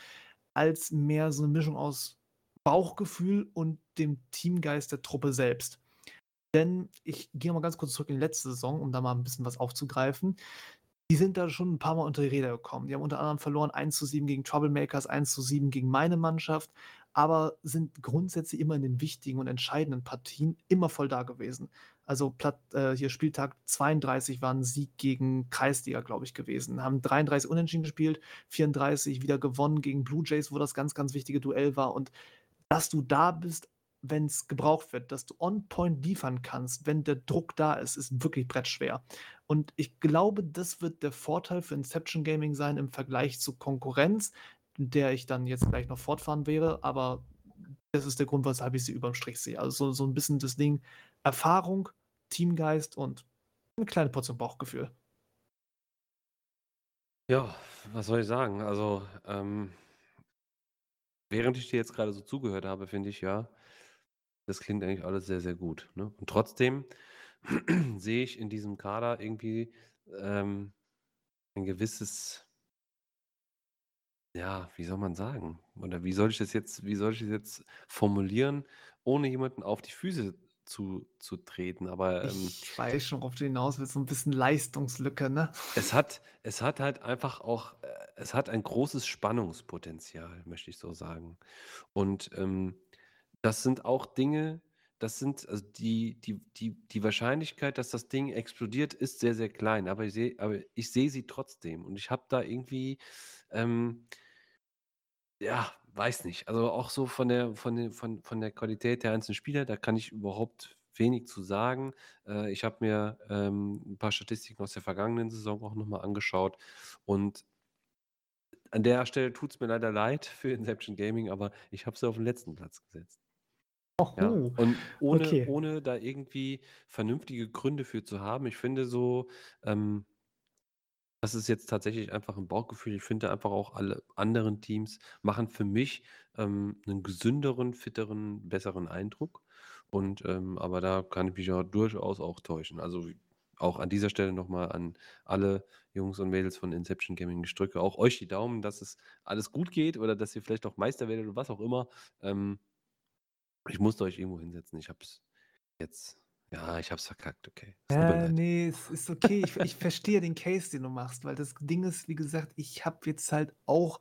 als mehr so eine Mischung aus Bauchgefühl und dem Teamgeist der Truppe selbst. Denn ich gehe mal ganz kurz zurück in die letzte Saison, um da mal ein bisschen was aufzugreifen die sind da schon ein paar Mal unter die Räder gekommen. Die haben unter anderem verloren 1 zu 7 gegen Troublemakers, 1 zu 7 gegen meine Mannschaft, aber sind grundsätzlich immer in den wichtigen und entscheidenden Partien immer voll da gewesen. Also Platt, äh, hier Spieltag 32 war ein Sieg gegen Kreisliga, glaube ich, gewesen. Haben 33 unentschieden gespielt, 34 wieder gewonnen gegen Blue Jays, wo das ganz, ganz wichtige Duell war. Und dass du da bist, wenn es gebraucht wird, dass du on point liefern kannst, wenn der Druck da ist, ist wirklich brettschwer. Und ich glaube, das wird der Vorteil für Inception Gaming sein im Vergleich zu Konkurrenz, der ich dann jetzt gleich noch fortfahren wäre, aber das ist der Grund, weshalb ich sie überm Strich sehe. Also so, so ein bisschen das Ding Erfahrung, Teamgeist und eine kleine Portion Bauchgefühl. Ja, was soll ich sagen? Also, ähm, während ich dir jetzt gerade so zugehört habe, finde ich ja, das klingt eigentlich alles sehr, sehr gut. Ne? Und trotzdem sehe ich in diesem Kader irgendwie ähm, ein gewisses, ja, wie soll man sagen? Oder wie soll ich das jetzt, wie soll ich das jetzt formulieren, ohne jemanden auf die Füße zu, zu treten? Aber ähm, ich weiß schon, worauf du hinaus willst, so ein bisschen Leistungslücke, ne? Es hat, es hat halt einfach auch, äh, es hat ein großes Spannungspotenzial, möchte ich so sagen. Und ähm, das sind auch Dinge, das sind, also die, die, die, die Wahrscheinlichkeit, dass das Ding explodiert, ist sehr, sehr klein. Aber ich sehe, aber ich sehe sie trotzdem. Und ich habe da irgendwie, ähm, ja, weiß nicht. Also auch so von der, von der, von, von der Qualität der einzelnen Spieler, da kann ich überhaupt wenig zu sagen. Äh, ich habe mir ähm, ein paar Statistiken aus der vergangenen Saison auch nochmal angeschaut. Und an der Stelle tut es mir leider leid für Inception Gaming, aber ich habe sie auf den letzten Platz gesetzt. Ja, und ohne, okay. ohne da irgendwie vernünftige Gründe für zu haben. Ich finde so, ähm, das ist jetzt tatsächlich einfach ein Bauchgefühl. Ich finde einfach auch alle anderen Teams machen für mich ähm, einen gesünderen, fitteren, besseren Eindruck. Und ähm, aber da kann ich mich ja durchaus auch täuschen. Also auch an dieser Stelle nochmal an alle Jungs und Mädels von Inception Gaming. Ich drücke auch euch die Daumen, dass es alles gut geht oder dass ihr vielleicht auch Meister werdet oder was auch immer. Ähm, ich musste euch irgendwo hinsetzen. Ich hab's jetzt. Ja, ich hab's verkackt, okay. Ja, nee, es ist okay. Ich, ich verstehe den Case, den du machst, weil das Ding ist, wie gesagt, ich habe jetzt halt auch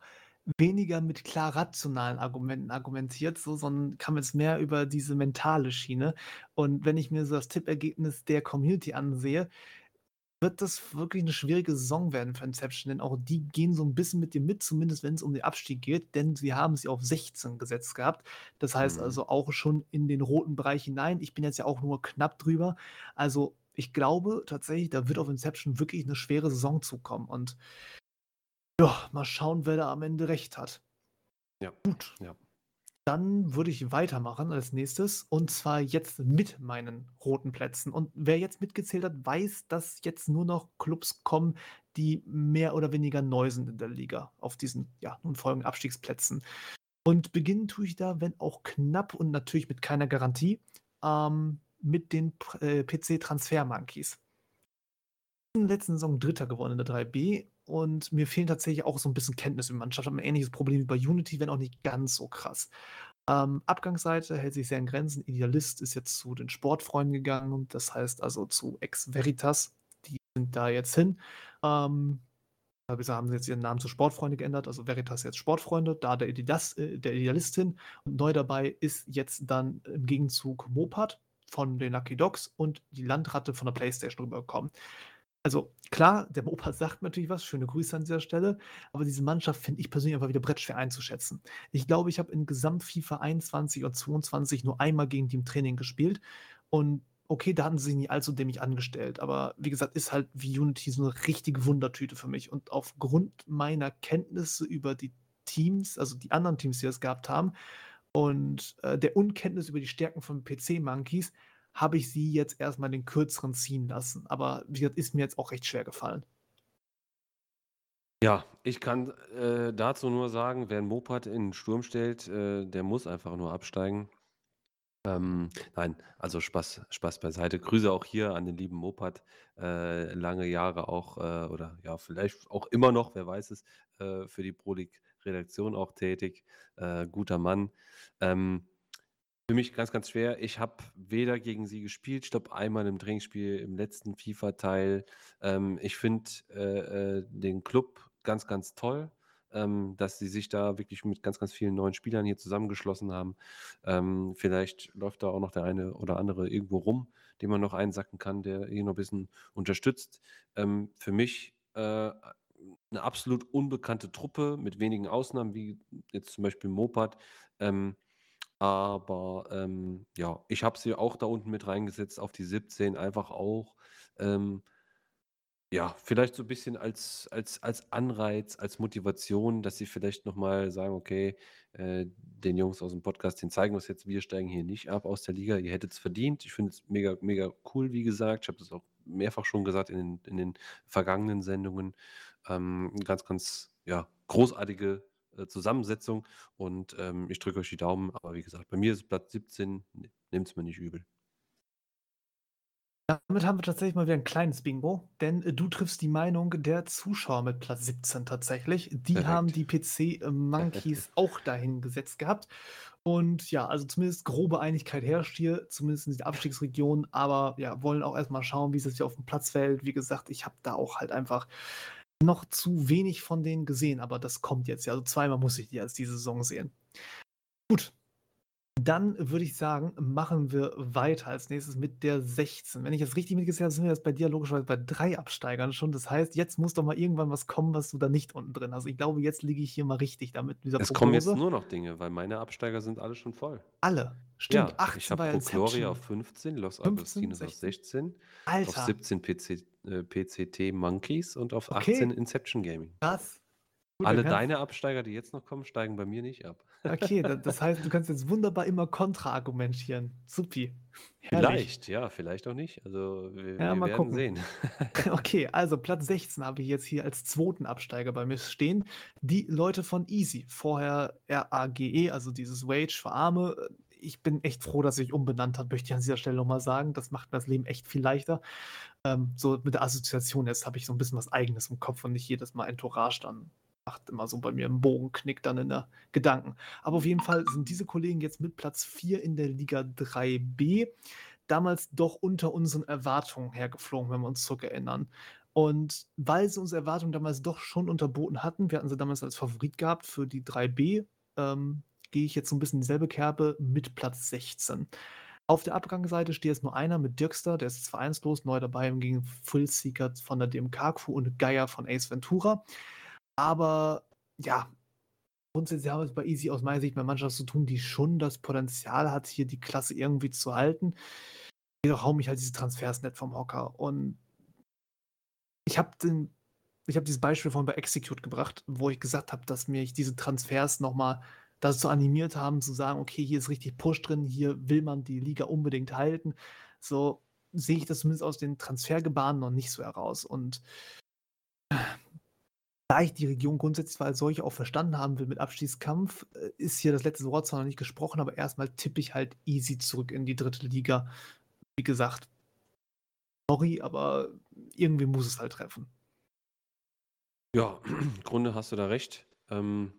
weniger mit klar rationalen Argumenten argumentiert, so, sondern kam jetzt mehr über diese mentale Schiene. Und wenn ich mir so das Tippergebnis der Community ansehe, wird das wirklich eine schwierige Saison werden für Inception, denn auch die gehen so ein bisschen mit dir mit, zumindest wenn es um den Abstieg geht, denn sie haben sie auf 16 gesetzt gehabt. Das heißt Mhm. also auch schon in den roten Bereich hinein. Ich bin jetzt ja auch nur knapp drüber. Also, ich glaube tatsächlich, da wird auf Inception wirklich eine schwere Saison zukommen und ja, mal schauen, wer da am Ende recht hat. Ja. Gut. Ja. Dann würde ich weitermachen als nächstes und zwar jetzt mit meinen roten Plätzen. Und wer jetzt mitgezählt hat, weiß, dass jetzt nur noch Clubs kommen, die mehr oder weniger neu sind in der Liga auf diesen ja, nun folgenden Abstiegsplätzen. Und beginnen tue ich da, wenn auch knapp und natürlich mit keiner Garantie, ähm, mit den äh, PC Transfer Monkeys. In der letzten Saison Dritter gewonnen in der 3B und mir fehlen tatsächlich auch so ein bisschen Kenntnis über Mannschaft. Ich ein ähnliches Problem wie bei Unity, wenn auch nicht ganz so krass. Ähm, Abgangsseite hält sich sehr in Grenzen. Idealist ist jetzt zu den Sportfreunden gegangen das heißt also zu Ex Veritas. Die sind da jetzt hin. Ähm, bisher haben sie jetzt ihren Namen zu Sportfreunde geändert, also Veritas jetzt Sportfreunde, da der, Idealist, äh, der Idealist hin. Und neu dabei ist jetzt dann im Gegenzug Mopat von den Lucky Dogs und die Landratte von der Playstation rübergekommen. Also klar, der Mopa sagt natürlich was, schöne Grüße an dieser Stelle, aber diese Mannschaft finde ich persönlich einfach wieder brettschwer einzuschätzen. Ich glaube, ich habe in Gesamt FIFA 21 und 22 nur einmal gegen die im Training gespielt und okay, da hatten sie sich nicht allzu dämlich angestellt, aber wie gesagt, ist halt wie Unity so eine richtige Wundertüte für mich und aufgrund meiner Kenntnisse über die Teams, also die anderen Teams, die das gehabt haben und äh, der Unkenntnis über die Stärken von PC-Monkeys, habe ich sie jetzt erstmal den kürzeren ziehen lassen. Aber wie gesagt, ist mir jetzt auch recht schwer gefallen. Ja, ich kann äh, dazu nur sagen, wer 'n Moped in 'n Sturm stellt, äh, der muss einfach nur absteigen. Ähm, nein, also Spaß Spaß beiseite. Grüße auch hier an den lieben Moped, äh, lange Jahre auch, äh, oder ja, vielleicht auch immer noch, wer weiß es, äh, für die Pro League Redaktion auch tätig. Äh, guter Mann. Ähm für mich ganz, ganz schwer. Ich habe weder gegen sie gespielt, ich glaube einmal im Trainingsspiel im letzten FIFA-Teil. Ähm, ich finde äh, äh, den Club ganz, ganz toll, ähm, dass sie sich da wirklich mit ganz, ganz vielen neuen Spielern hier zusammengeschlossen haben. Ähm, vielleicht läuft da auch noch der eine oder andere irgendwo rum, den man noch einsacken kann, der hier noch ein bisschen unterstützt. Ähm, für mich äh, eine absolut unbekannte Truppe mit wenigen Ausnahmen, wie jetzt zum Beispiel Mopad. Ähm, aber, ähm, ja, ich habe sie auch da unten mit reingesetzt auf die 17, einfach auch, ähm, ja, vielleicht so ein bisschen als als als Anreiz, als Motivation, dass sie vielleicht noch mal sagen: „Okay, äh, den Jungs aus dem Podcast, den zeigen wir's jetzt, wir steigen hier nicht ab aus der Liga. Ihr hättet es verdient.“ Ich finde es mega mega cool, wie gesagt. Ich habe das auch mehrfach schon gesagt in den in den vergangenen Sendungen. Ähm, ganz, ganz, ja, großartige äh, Zusammensetzung und ähm, ich drücke euch die Daumen. Aber wie gesagt, bei mir ist Platz 17, nehmt es mir nicht übel. Damit haben wir tatsächlich mal wieder ein kleines Bingo, denn äh, du triffst die Meinung der Zuschauer mit Platz 17 tatsächlich. Die Perfekt. haben die PC-Monkeys auch dahin gesetzt gehabt. Und ja, also zumindest grobe Einigkeit herrscht hier, zumindest in der Abstiegsregion, aber ja, wollen auch erstmal schauen, wie es hier auf dem Platz fällt. Wie gesagt, ich habe da auch halt einfach noch zu wenig von denen gesehen, aber das kommt jetzt ja. Also zweimal muss ich die als diese Saison sehen. Gut. Dann würde ich sagen, machen wir weiter als nächstes mit der 16. Wenn ich das richtig mitgezählt habe, sind wir jetzt bei dir logischerweise bei drei Absteigern schon. Das heißt, jetzt muss doch mal irgendwann was kommen, was du da nicht unten drin hast. Ich glaube, jetzt liege ich hier mal richtig damit mit dieser Es kommen jetzt nur noch Dinge, weil meine Absteiger sind alle schon voll. Alle. Stimmt, Ja, ich habe Pro Gloria auf 15, Los 15, Agostinos auf 16, auf 17 PC, äh, PCT Monkeys und auf 18 Inception Gaming. Krass. Gut, Alle deine Absteiger, die jetzt noch kommen, steigen bei mir nicht ab. Okay, das heißt, du kannst jetzt wunderbar immer kontra-argumentieren. Supi. Herrlich. Vielleicht, ja, vielleicht auch nicht. Also wir, Ja, wir mal werden gucken. sehen. Okay, also Platz 16 habe ich jetzt hier als zweiten Absteiger bei mir stehen. Die Leute von Easy, vorher RAGE, also dieses Wage für Arme. Ich bin echt froh, dass sich umbenannt hat, möchte ich an dieser Stelle nochmal sagen. Das macht mir das Leben echt viel leichter. Ähm, so mit der Assoziation jetzt habe ich so ein bisschen was Eigenes im Kopf und nicht jedes Mal Entourage dann macht immer so bei mir einen Bogenknick dann in der Gedanken. Aber auf jeden Fall sind diese Kollegen jetzt mit Platz 4 in der Liga 3b damals doch unter unseren Erwartungen hergeflogen, wenn wir uns zurückerinnern. Und weil sie unsere Erwartungen damals doch schon unterboten hatten, wir hatten sie damals als Favorit gehabt für die 3b, ähm, gehe ich jetzt so ein bisschen dieselbe Kerbe mit Platz 16. Auf der Abgangsseite steht jetzt nur einer mit Dirkster, der ist vereinslos, neu dabei gegen Fullseeker von der DMK-Crew und Geier von Ace Ventura. Aber ja, grundsätzlich haben wir es bei Easy aus meiner Sicht mit Mannschaft zu tun, die schon das Potenzial hat, hier die Klasse irgendwie zu halten. Jedoch hauen mich halt diese Transfers nicht vom Hocker. Und ich habe den, dieses Beispiel von bei Execute gebracht, wo ich gesagt habe, dass mich diese Transfers nochmal dazu animiert haben, zu sagen, okay, hier ist richtig Push drin, hier will man die Liga unbedingt halten. So sehe ich das zumindest aus den Transfergebaren noch nicht so heraus. Und da ich die Region grundsätzlich als solche auch verstanden haben will mit Abstiegskampf, äh, ist hier das letzte Wort zwar noch nicht gesprochen, aber erstmal tippe ich halt easy zurück in die dritte Liga. Wie gesagt, sorry, aber irgendwie muss es halt treffen. Ja, im Grunde hast du da recht. Ähm,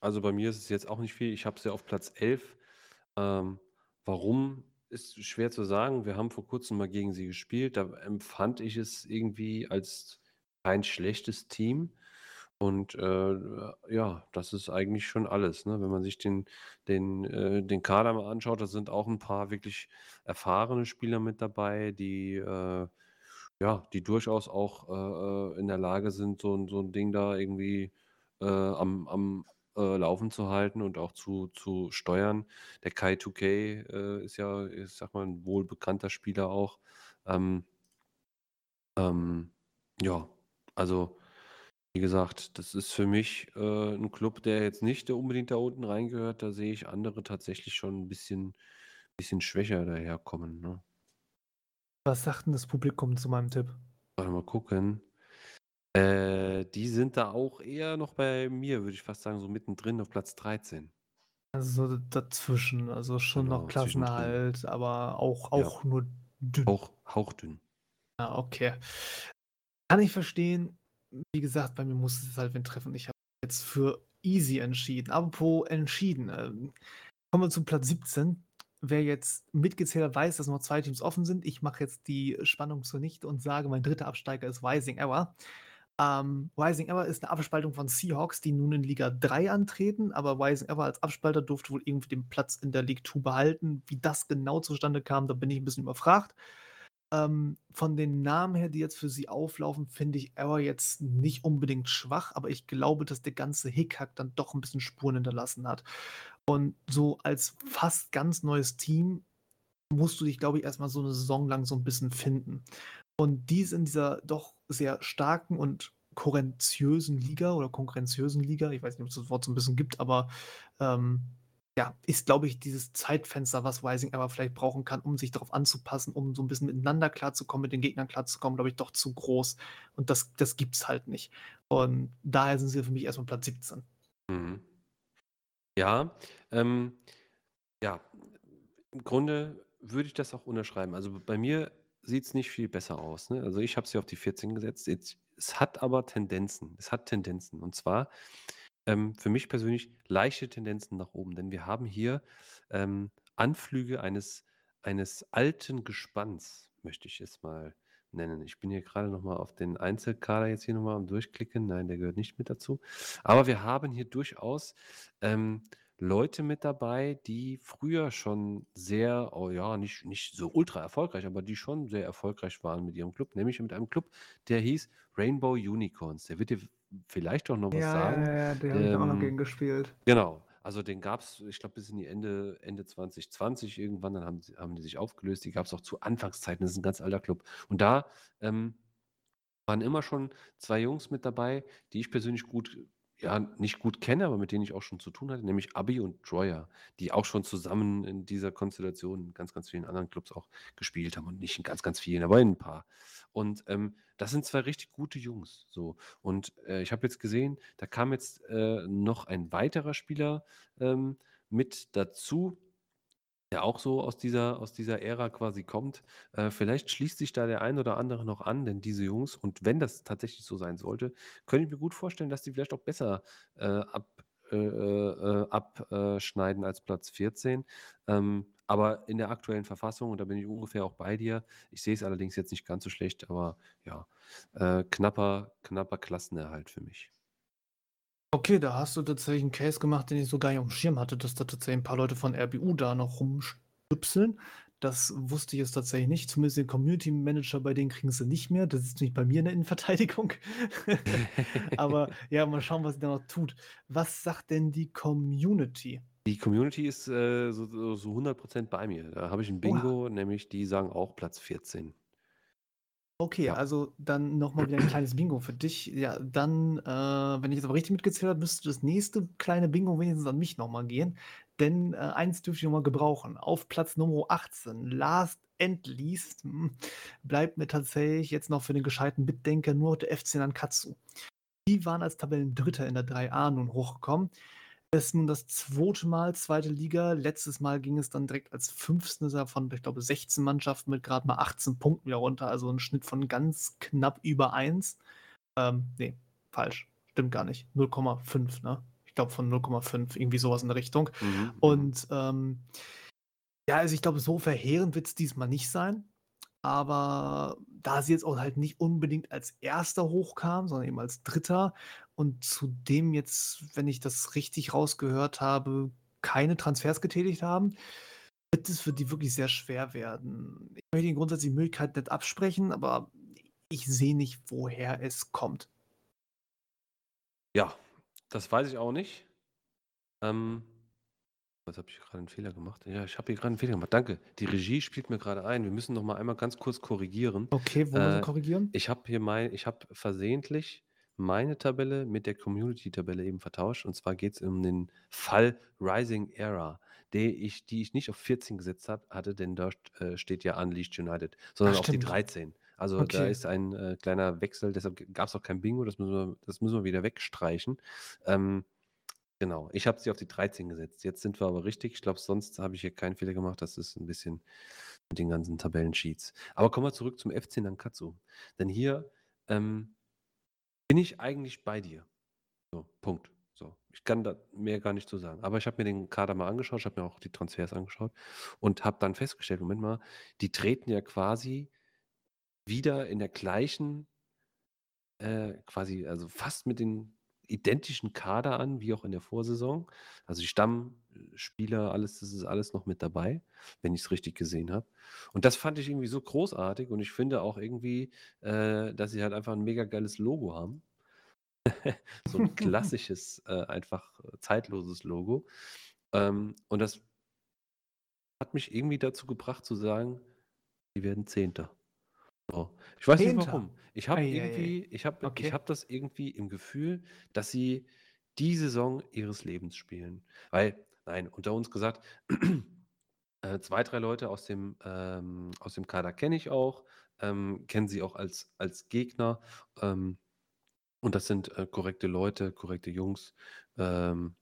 also bei mir ist es jetzt auch nicht viel. Ich habe es ja auf Platz 11. Ähm, warum ist schwer zu sagen. Wir haben vor kurzem mal gegen sie gespielt. Da empfand ich es irgendwie als kein schlechtes Team. Und äh, ja, das ist eigentlich schon alles. Ne? Wenn man sich den, den, äh, den Kader mal anschaut, da sind auch ein paar wirklich erfahrene Spieler mit dabei, die, äh, ja, die durchaus auch äh, äh, in der Lage sind, so, so ein Ding da irgendwie äh, am, am Laufen zu halten und auch zu, zu steuern. Der Kai 2K äh, ist ja, ich sag mal, ein wohlbekannter Spieler auch. Ähm, ähm, ja, also wie gesagt, das ist für mich, äh, 'n Club, der jetzt nicht unbedingt da unten reingehört. Da sehe ich andere tatsächlich schon ein bisschen bisschen schwächer daherkommen, ne? Was sagt denn das Publikum zu meinem Tipp? Warte mal gucken. Äh, die sind da auch eher noch bei mir, würde ich fast sagen, so mittendrin auf Platz 13. Also so dazwischen, also schon noch Genau, Klassenerhalt, aber auch Ja, auch nur dünn. auch hauchdünn. Ah, okay. Kann ich verstehen wie gesagt, bei mir muss es halt wen treffen. Ich habe jetzt für easy entschieden. Apropos entschieden. Ähm, kommen wir zu Platz 17. Wer jetzt mitgezählt hat, weiß, dass noch zwei Teams offen sind. Ich mache jetzt die Spannung zunichte und sage, mein dritter Absteiger ist Rising Ever. Ähm, Rising Ever ist eine Abspaltung von Seahawks, die nun in Liga 3 antreten, aber Rising Ever als Abspalter durfte wohl irgendwie den Platz in der League 2 behalten. Wie das genau zustande kam, da bin ich ein bisschen überfragt. Ähm, von den Namen her, die jetzt für sie auflaufen, finde ich Error jetzt nicht unbedingt schwach, aber ich glaube, dass der ganze Hickhack dann doch ein bisschen Spuren hinterlassen hat. Und so als fast ganz neues Team musst du dich, glaube ich, erstmal so eine Saison lang so ein bisschen finden. Und dies in dieser doch sehr starken und konkurrenziösen Liga oder konkurrenziösen Liga, ich weiß nicht, ob es das Wort so ein bisschen gibt, aber ähm, ja, ist, glaube ich, dieses Zeitfenster, was Rising aber vielleicht brauchen kann, um sich darauf anzupassen, um so ein bisschen miteinander klarzukommen, mit den Gegnern klarzukommen, glaube ich, doch zu groß. Und das, das gibt es halt nicht. Und daher sind sie für mich erstmal Platz 17. Mhm. Ja, ähm, ja, im Grunde würde ich das auch unterschreiben. Also bei mir sieht es nicht viel besser aus. Ne? Also ich habe sie auf die 14 gesetzt. Es hat aber Tendenzen. Es hat Tendenzen. Und zwar ähm, für mich persönlich leichte Tendenzen nach oben, denn wir haben hier ähm, Anflüge eines, eines alten Gespanns, möchte ich es mal nennen. Ich bin hier gerade nochmal auf den Einzelkader jetzt hier nochmal am Durchklicken. Nein, der gehört nicht mit dazu. Aber wir haben hier durchaus ähm, Leute mit dabei, die früher schon sehr, oh ja, nicht, nicht so ultra erfolgreich, aber die schon sehr erfolgreich waren mit ihrem Club, nämlich mit einem Club, der hieß Rainbow Unicorns. Der wird dir vielleicht auch noch was Ja, sagen. ja, ja, den habe ich auch noch Ähm, gegen gespielt. genau. Also den gab es, ich glaube, bis in die Ende, Ende 2020 irgendwann, dann haben, sie- haben die sich aufgelöst. Die gab es auch zu Anfangszeiten, das ist ein ganz alter Club. Und da ähm, waren immer schon zwei Jungs mit dabei, die ich persönlich gut, ja, nicht gut kenne, aber mit denen ich auch schon zu tun hatte, nämlich Abi und Troyer, die auch schon zusammen in dieser Konstellation in ganz, ganz vielen anderen Clubs auch gespielt haben und nicht in ganz, ganz vielen, aber in ein paar. Und ähm, das sind zwei richtig gute Jungs. So. Und äh, ich habe jetzt gesehen, da kam jetzt äh, noch ein weiterer Spieler ähm, mit dazu, der auch so aus dieser, aus dieser Ära quasi kommt. Äh, vielleicht schließt sich da der ein oder andere noch an, denn diese Jungs, und wenn das tatsächlich so sein sollte, könnte ich mir gut vorstellen, dass die vielleicht auch besser äh, ab, äh, äh, abschneiden als Platz 14. Ähm, aber in der aktuellen Verfassung, und da bin ich ungefähr auch bei dir, ich sehe es allerdings jetzt nicht ganz so schlecht, aber ja, äh, knapper, knapper Klassenerhalt für mich. Okay, da hast du tatsächlich einen Case gemacht, den ich so gar nicht auf dem Schirm hatte, dass da tatsächlich ein paar Leute von RBU da noch rumstüpseln. Das wusste ich jetzt tatsächlich nicht. Zumindest den Community Manager, bei denen kriegen sie nicht mehr. Das ist nicht bei mir in der Innenverteidigung. Aber ja, mal schauen, was sie da noch tut. Was sagt denn die Community? Die Community ist äh, so, so so 100% bei mir. Da habe ich ein Oha. Bingo, nämlich die sagen auch Platz 14. Okay, Ja. also dann nochmal wieder ein kleines Bingo für dich. Ja, dann, äh, wenn ich jetzt aber richtig mitgezählt habe, müsste das nächste kleine Bingo wenigstens an mich nochmal gehen. Denn äh, eins dürfte ich nochmal gebrauchen. Auf Platz Nummer 18, last and least, hm, bleibt mir tatsächlich jetzt noch für den gescheiten Mitdenker nur der FC Nankatsu. Die waren als Tabellendritter in der 3a nun hochgekommen. Das ist nun das zweite Mal zweite Liga. Letztes Mal ging es dann direkt als Fünfter von, ich glaube, 16 Mannschaften mit gerade mal 18 Punkten wieder runter. Also ein Schnitt von ganz knapp über 1. Ähm, nee, falsch. Stimmt gar nicht. 0,5, ne? Ich glaube von 0,5, irgendwie sowas in der Richtung. Mhm, mhm. Und ähm, ja, also ich glaube, so verheerend wird es diesmal nicht sein. Aber da sie jetzt auch halt nicht unbedingt als Erster hochkam, sondern eben als Dritter und zudem jetzt, wenn ich das richtig rausgehört habe, keine Transfers getätigt haben, wird es für die wirklich sehr schwer werden. Ich möchte ihnen grundsätzlich die Möglichkeit nicht absprechen, aber ich sehe nicht, woher es kommt. Ja, das weiß ich auch nicht. Ähm, jetzt habe ich gerade einen Fehler gemacht. Ja, ich habe hier gerade einen Fehler gemacht. Danke. Die Regie spielt mir gerade ein. Wir müssen noch mal einmal ganz kurz korrigieren. Okay, wo müssen wir Äh, korrigieren? ich habe hier mein, ich habe versehentlich meine Tabelle mit der Community-Tabelle eben vertauscht. Und zwar geht es um den Fall Rising Era, die ich, die ich nicht auf 14 gesetzt hab, hatte, denn da äh, steht ja Unleashed United, sondern Ach, auf die stimmt. 13. Also da Okay. ist ein äh, kleiner Wechsel, deshalb gab es auch kein Bingo, das müssen wir, das müssen wir wieder wegstreichen. Ähm, genau, ich habe sie auf die 13 gesetzt. Jetzt sind wir aber richtig. Ich glaube, sonst habe ich hier keinen Fehler gemacht. Das ist ein bisschen mit den ganzen Tabellensheets. Aber kommen wir zurück zum FC Nankatsu. Denn hier ähm, bin ich eigentlich bei dir. So, Punkt. So, ich kann da mehr gar nicht zu sagen. Aber ich habe mir den Kader mal angeschaut, ich habe mir auch die Transfers angeschaut und habe dann festgestellt, Moment mal, die treten ja quasi wieder in der gleichen, äh, quasi, also fast mit den identischen Kader an, wie auch in der Vorsaison. Also die Stammspieler, alles, das ist alles noch mit dabei, wenn ich es richtig gesehen habe. Und das fand ich irgendwie so großartig und ich finde auch irgendwie, äh, dass sie halt einfach ein mega geiles Logo haben. so ein klassisches, äh, einfach äh, zeitloses Logo. Ähm, und das hat mich irgendwie dazu gebracht zu sagen, die werden Zehnter. So. Ich weiß nicht Zehnter? warum. Ich habe irgendwie, ich habe, Okay. ich habe das irgendwie im Gefühl, dass sie die Saison ihres Lebens spielen. Weil, nein, unter uns gesagt, äh, zwei, drei Leute aus dem, ähm, aus dem Kader kenne ich auch, ähm, kennen sie auch als, als Gegner. Ähm, und das sind äh, korrekte Leute, korrekte Jungs, ähm,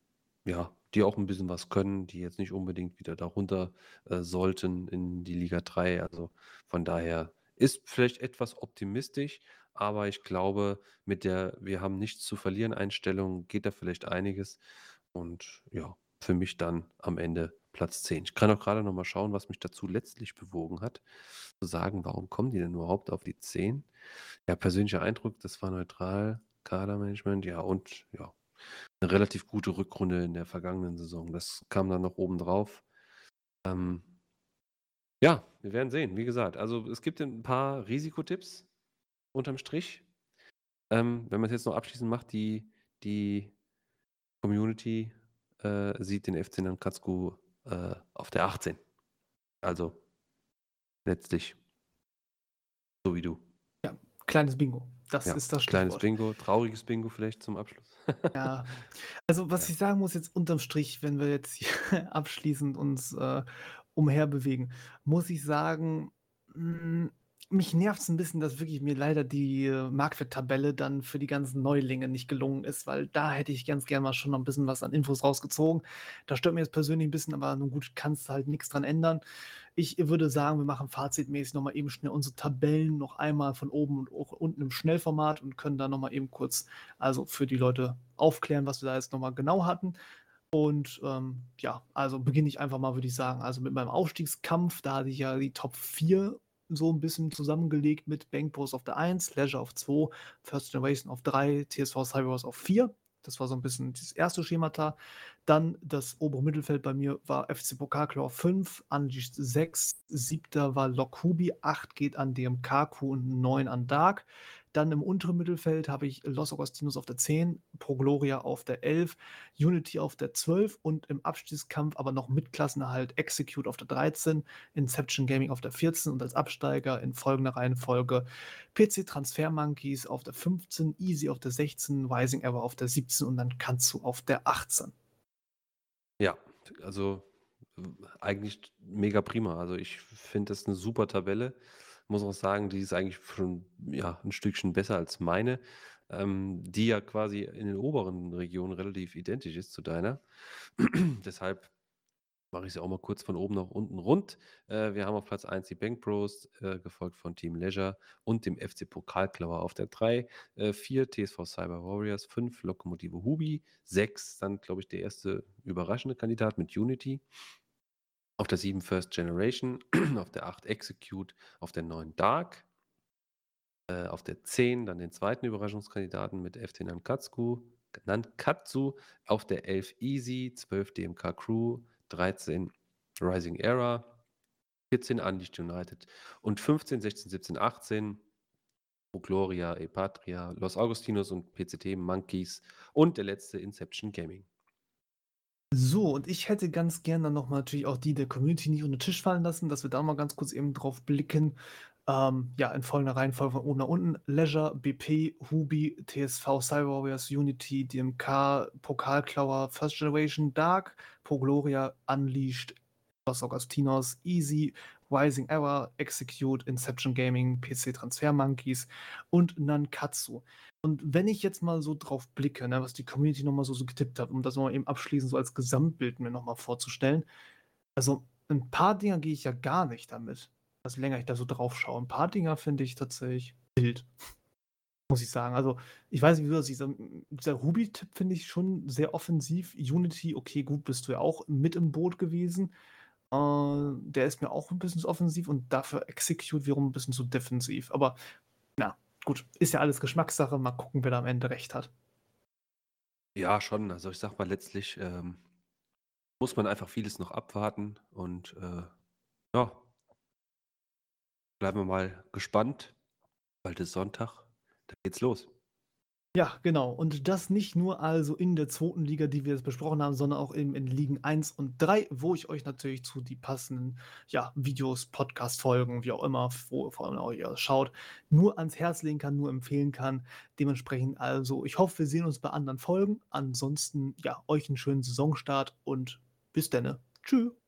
ja, die auch ein bisschen was können, die jetzt nicht unbedingt wieder darunter äh, sollten in die Liga 3. Also von daher ist vielleicht etwas optimistisch, aber ich glaube, mit der Wir haben nichts zu verlieren Einstellung geht da vielleicht einiges. Und ja, für mich dann am Ende Platz 10. Ich kann auch gerade noch mal schauen, was mich dazu letztlich bewogen hat, zu sagen, warum kommen die denn überhaupt auf die 10? Ja, persönlicher Eindruck, das war neutral, Kadermanagement, ja, und ja, eine relativ gute Rückrunde in der vergangenen Saison. Das kam dann noch oben drauf. Ähm, ja, wir werden sehen. Wie gesagt, also es gibt ein paar Risikotipps unterm Strich. Ähm, wenn man es jetzt noch abschließend macht, die, die Community äh, sieht den FC Nankatsu äh, auf der 18. Also letztlich so wie du. Ja, kleines Bingo. Das Ja, ist das kleines Stichwort. Bingo, trauriges Bingo vielleicht zum Abschluss. Ja, also was Ja. ich sagen muss jetzt unterm Strich, wenn wir jetzt abschließend uns äh, umherbewegen, muss ich sagen, mm, mich nervt es ein bisschen, dass wirklich mir leider die äh, Marktwerttabelle dann für die ganzen Neulinge nicht gelungen ist, weil da hätte ich ganz gerne mal schon noch ein bisschen was an Infos rausgezogen. Das stört mir jetzt persönlich ein bisschen, aber nun gut, kannst halt nichts dran ändern. Ich würde sagen, wir machen fazitmäßig noch mal eben schnell unsere Tabellen noch einmal von oben und unten im Schnellformat und können dann noch mal eben kurz also für die Leute aufklären, was wir da jetzt noch mal genau hatten. Und ähm, ja, also beginne ich einfach mal, würde ich sagen, also mit meinem Aufstiegskampf. Da hatte ich ja die Top 4 so ein bisschen zusammengelegt mit Bankpost auf der 1, Leisure auf 2, First Generation auf 3, TSV Cyberwars auf 4. Das war so ein bisschen das erste Schemata. Dann das obere Mittelfeld bei mir war FC Pokalklau auf 5, Unleashed 6, siebter war Lokubi, 8 geht an DMKQ und 9 an Dark. Dann im unteren Mittelfeld habe ich Los Augustinus auf der 10, Pro Gloria auf der 11, Unity auf der 12 und im Abstiegskampf aber noch mit Klassenerhalt Execute auf der 13, Inception Gaming auf der 14 und als Absteiger in folgender Reihenfolge PC Transfer Monkeys auf der 15, Easy auf der 16, Rising Ever auf der 17 und dann Kanzu auf der 18. Ja, also eigentlich mega prima. Also ich finde das eine super Tabelle. Muss auch sagen, die ist eigentlich schon ja, ein Stückchen besser als meine, ähm, die ja quasi in den oberen Regionen relativ identisch ist zu deiner. Deshalb mache ich sie auch mal kurz von oben nach unten rund. Äh, wir haben auf Platz 1 die Bank Bros, äh, gefolgt von Team Leisure und dem FC Pokalklauer auf der 3. 4 TSV Cyber Warriors, 5 Lokomotive Hubi, 6 dann, glaube ich, der erste überraschende Kandidat mit Unity. Auf der 7 First Generation, auf der 8 Execute, auf der 9 Dark, äh, auf der 10 dann den zweiten Überraschungskandidaten mit FT Nankatsu, Nankatsu, auf der 11 Easy, 12 DMK Crew, 13 Rising Era, 14 Unleashed United und 15, 16, 17, 18 Pro Gloria, Epatria, Los Augustinos und PCT Monkeys und der letzte Inception Gaming. So, und ich hätte ganz gern dann noch mal natürlich auch die der Community nicht unter den Tisch fallen lassen, dass wir da mal ganz kurz eben drauf blicken. Ähm, ja, in folgender Reihenfolge von oben nach unten. Leisure, BP, Hubi, TSV Cyber Warriors, Unity, DMK, Pokalklauer, First Generation, Dark, Pro Gloria, Unleashed, Los Augustinos, Easy, Rising Ever, Execute, Inception Gaming, PC Transfer Monkeys und Nankatsu. Und wenn ich jetzt mal so drauf blicke, ne, was die Community nochmal so, so getippt hat, um das mal eben abschließend so als Gesamtbild mir nochmal vorzustellen. Also ein paar Dinger gehe ich ja gar nicht damit, was länger ich da so drauf schaue. Ein paar Dinger finde ich tatsächlich wild, muss ich sagen. Also ich weiß nicht, wie du das siehst. Ähm, Dieser Ruby-Tipp finde ich schon sehr offensiv. Unity, okay, gut, bist du ja auch mit im Boot gewesen. Äh, der ist mir auch ein bisschen zu offensiv und dafür Execute wiederum ein bisschen zu defensiv. Aber na, gut, ist ja alles Geschmackssache. Mal gucken, wer da am Ende recht hat. Ja, schon. Also ich sag mal, letztlich ähm, muss man einfach vieles noch abwarten und äh, ja, bleiben wir mal gespannt. Bald ist Sonntag, da geht's los. Ja, genau. Und das nicht nur also in der zweiten Liga, die wir jetzt besprochen haben, sondern auch eben in Ligen 1 und 3, wo ich euch natürlich zu die passenden ja, Videos, Podcast-Folgen, wie auch immer, wo vor allem auch ihr schaut, nur ans Herz legen kann, nur empfehlen kann. Dementsprechend also, ich hoffe, wir sehen uns bei anderen Folgen. Ansonsten, ja, euch einen schönen Saisonstart und bis dann. Tschüss.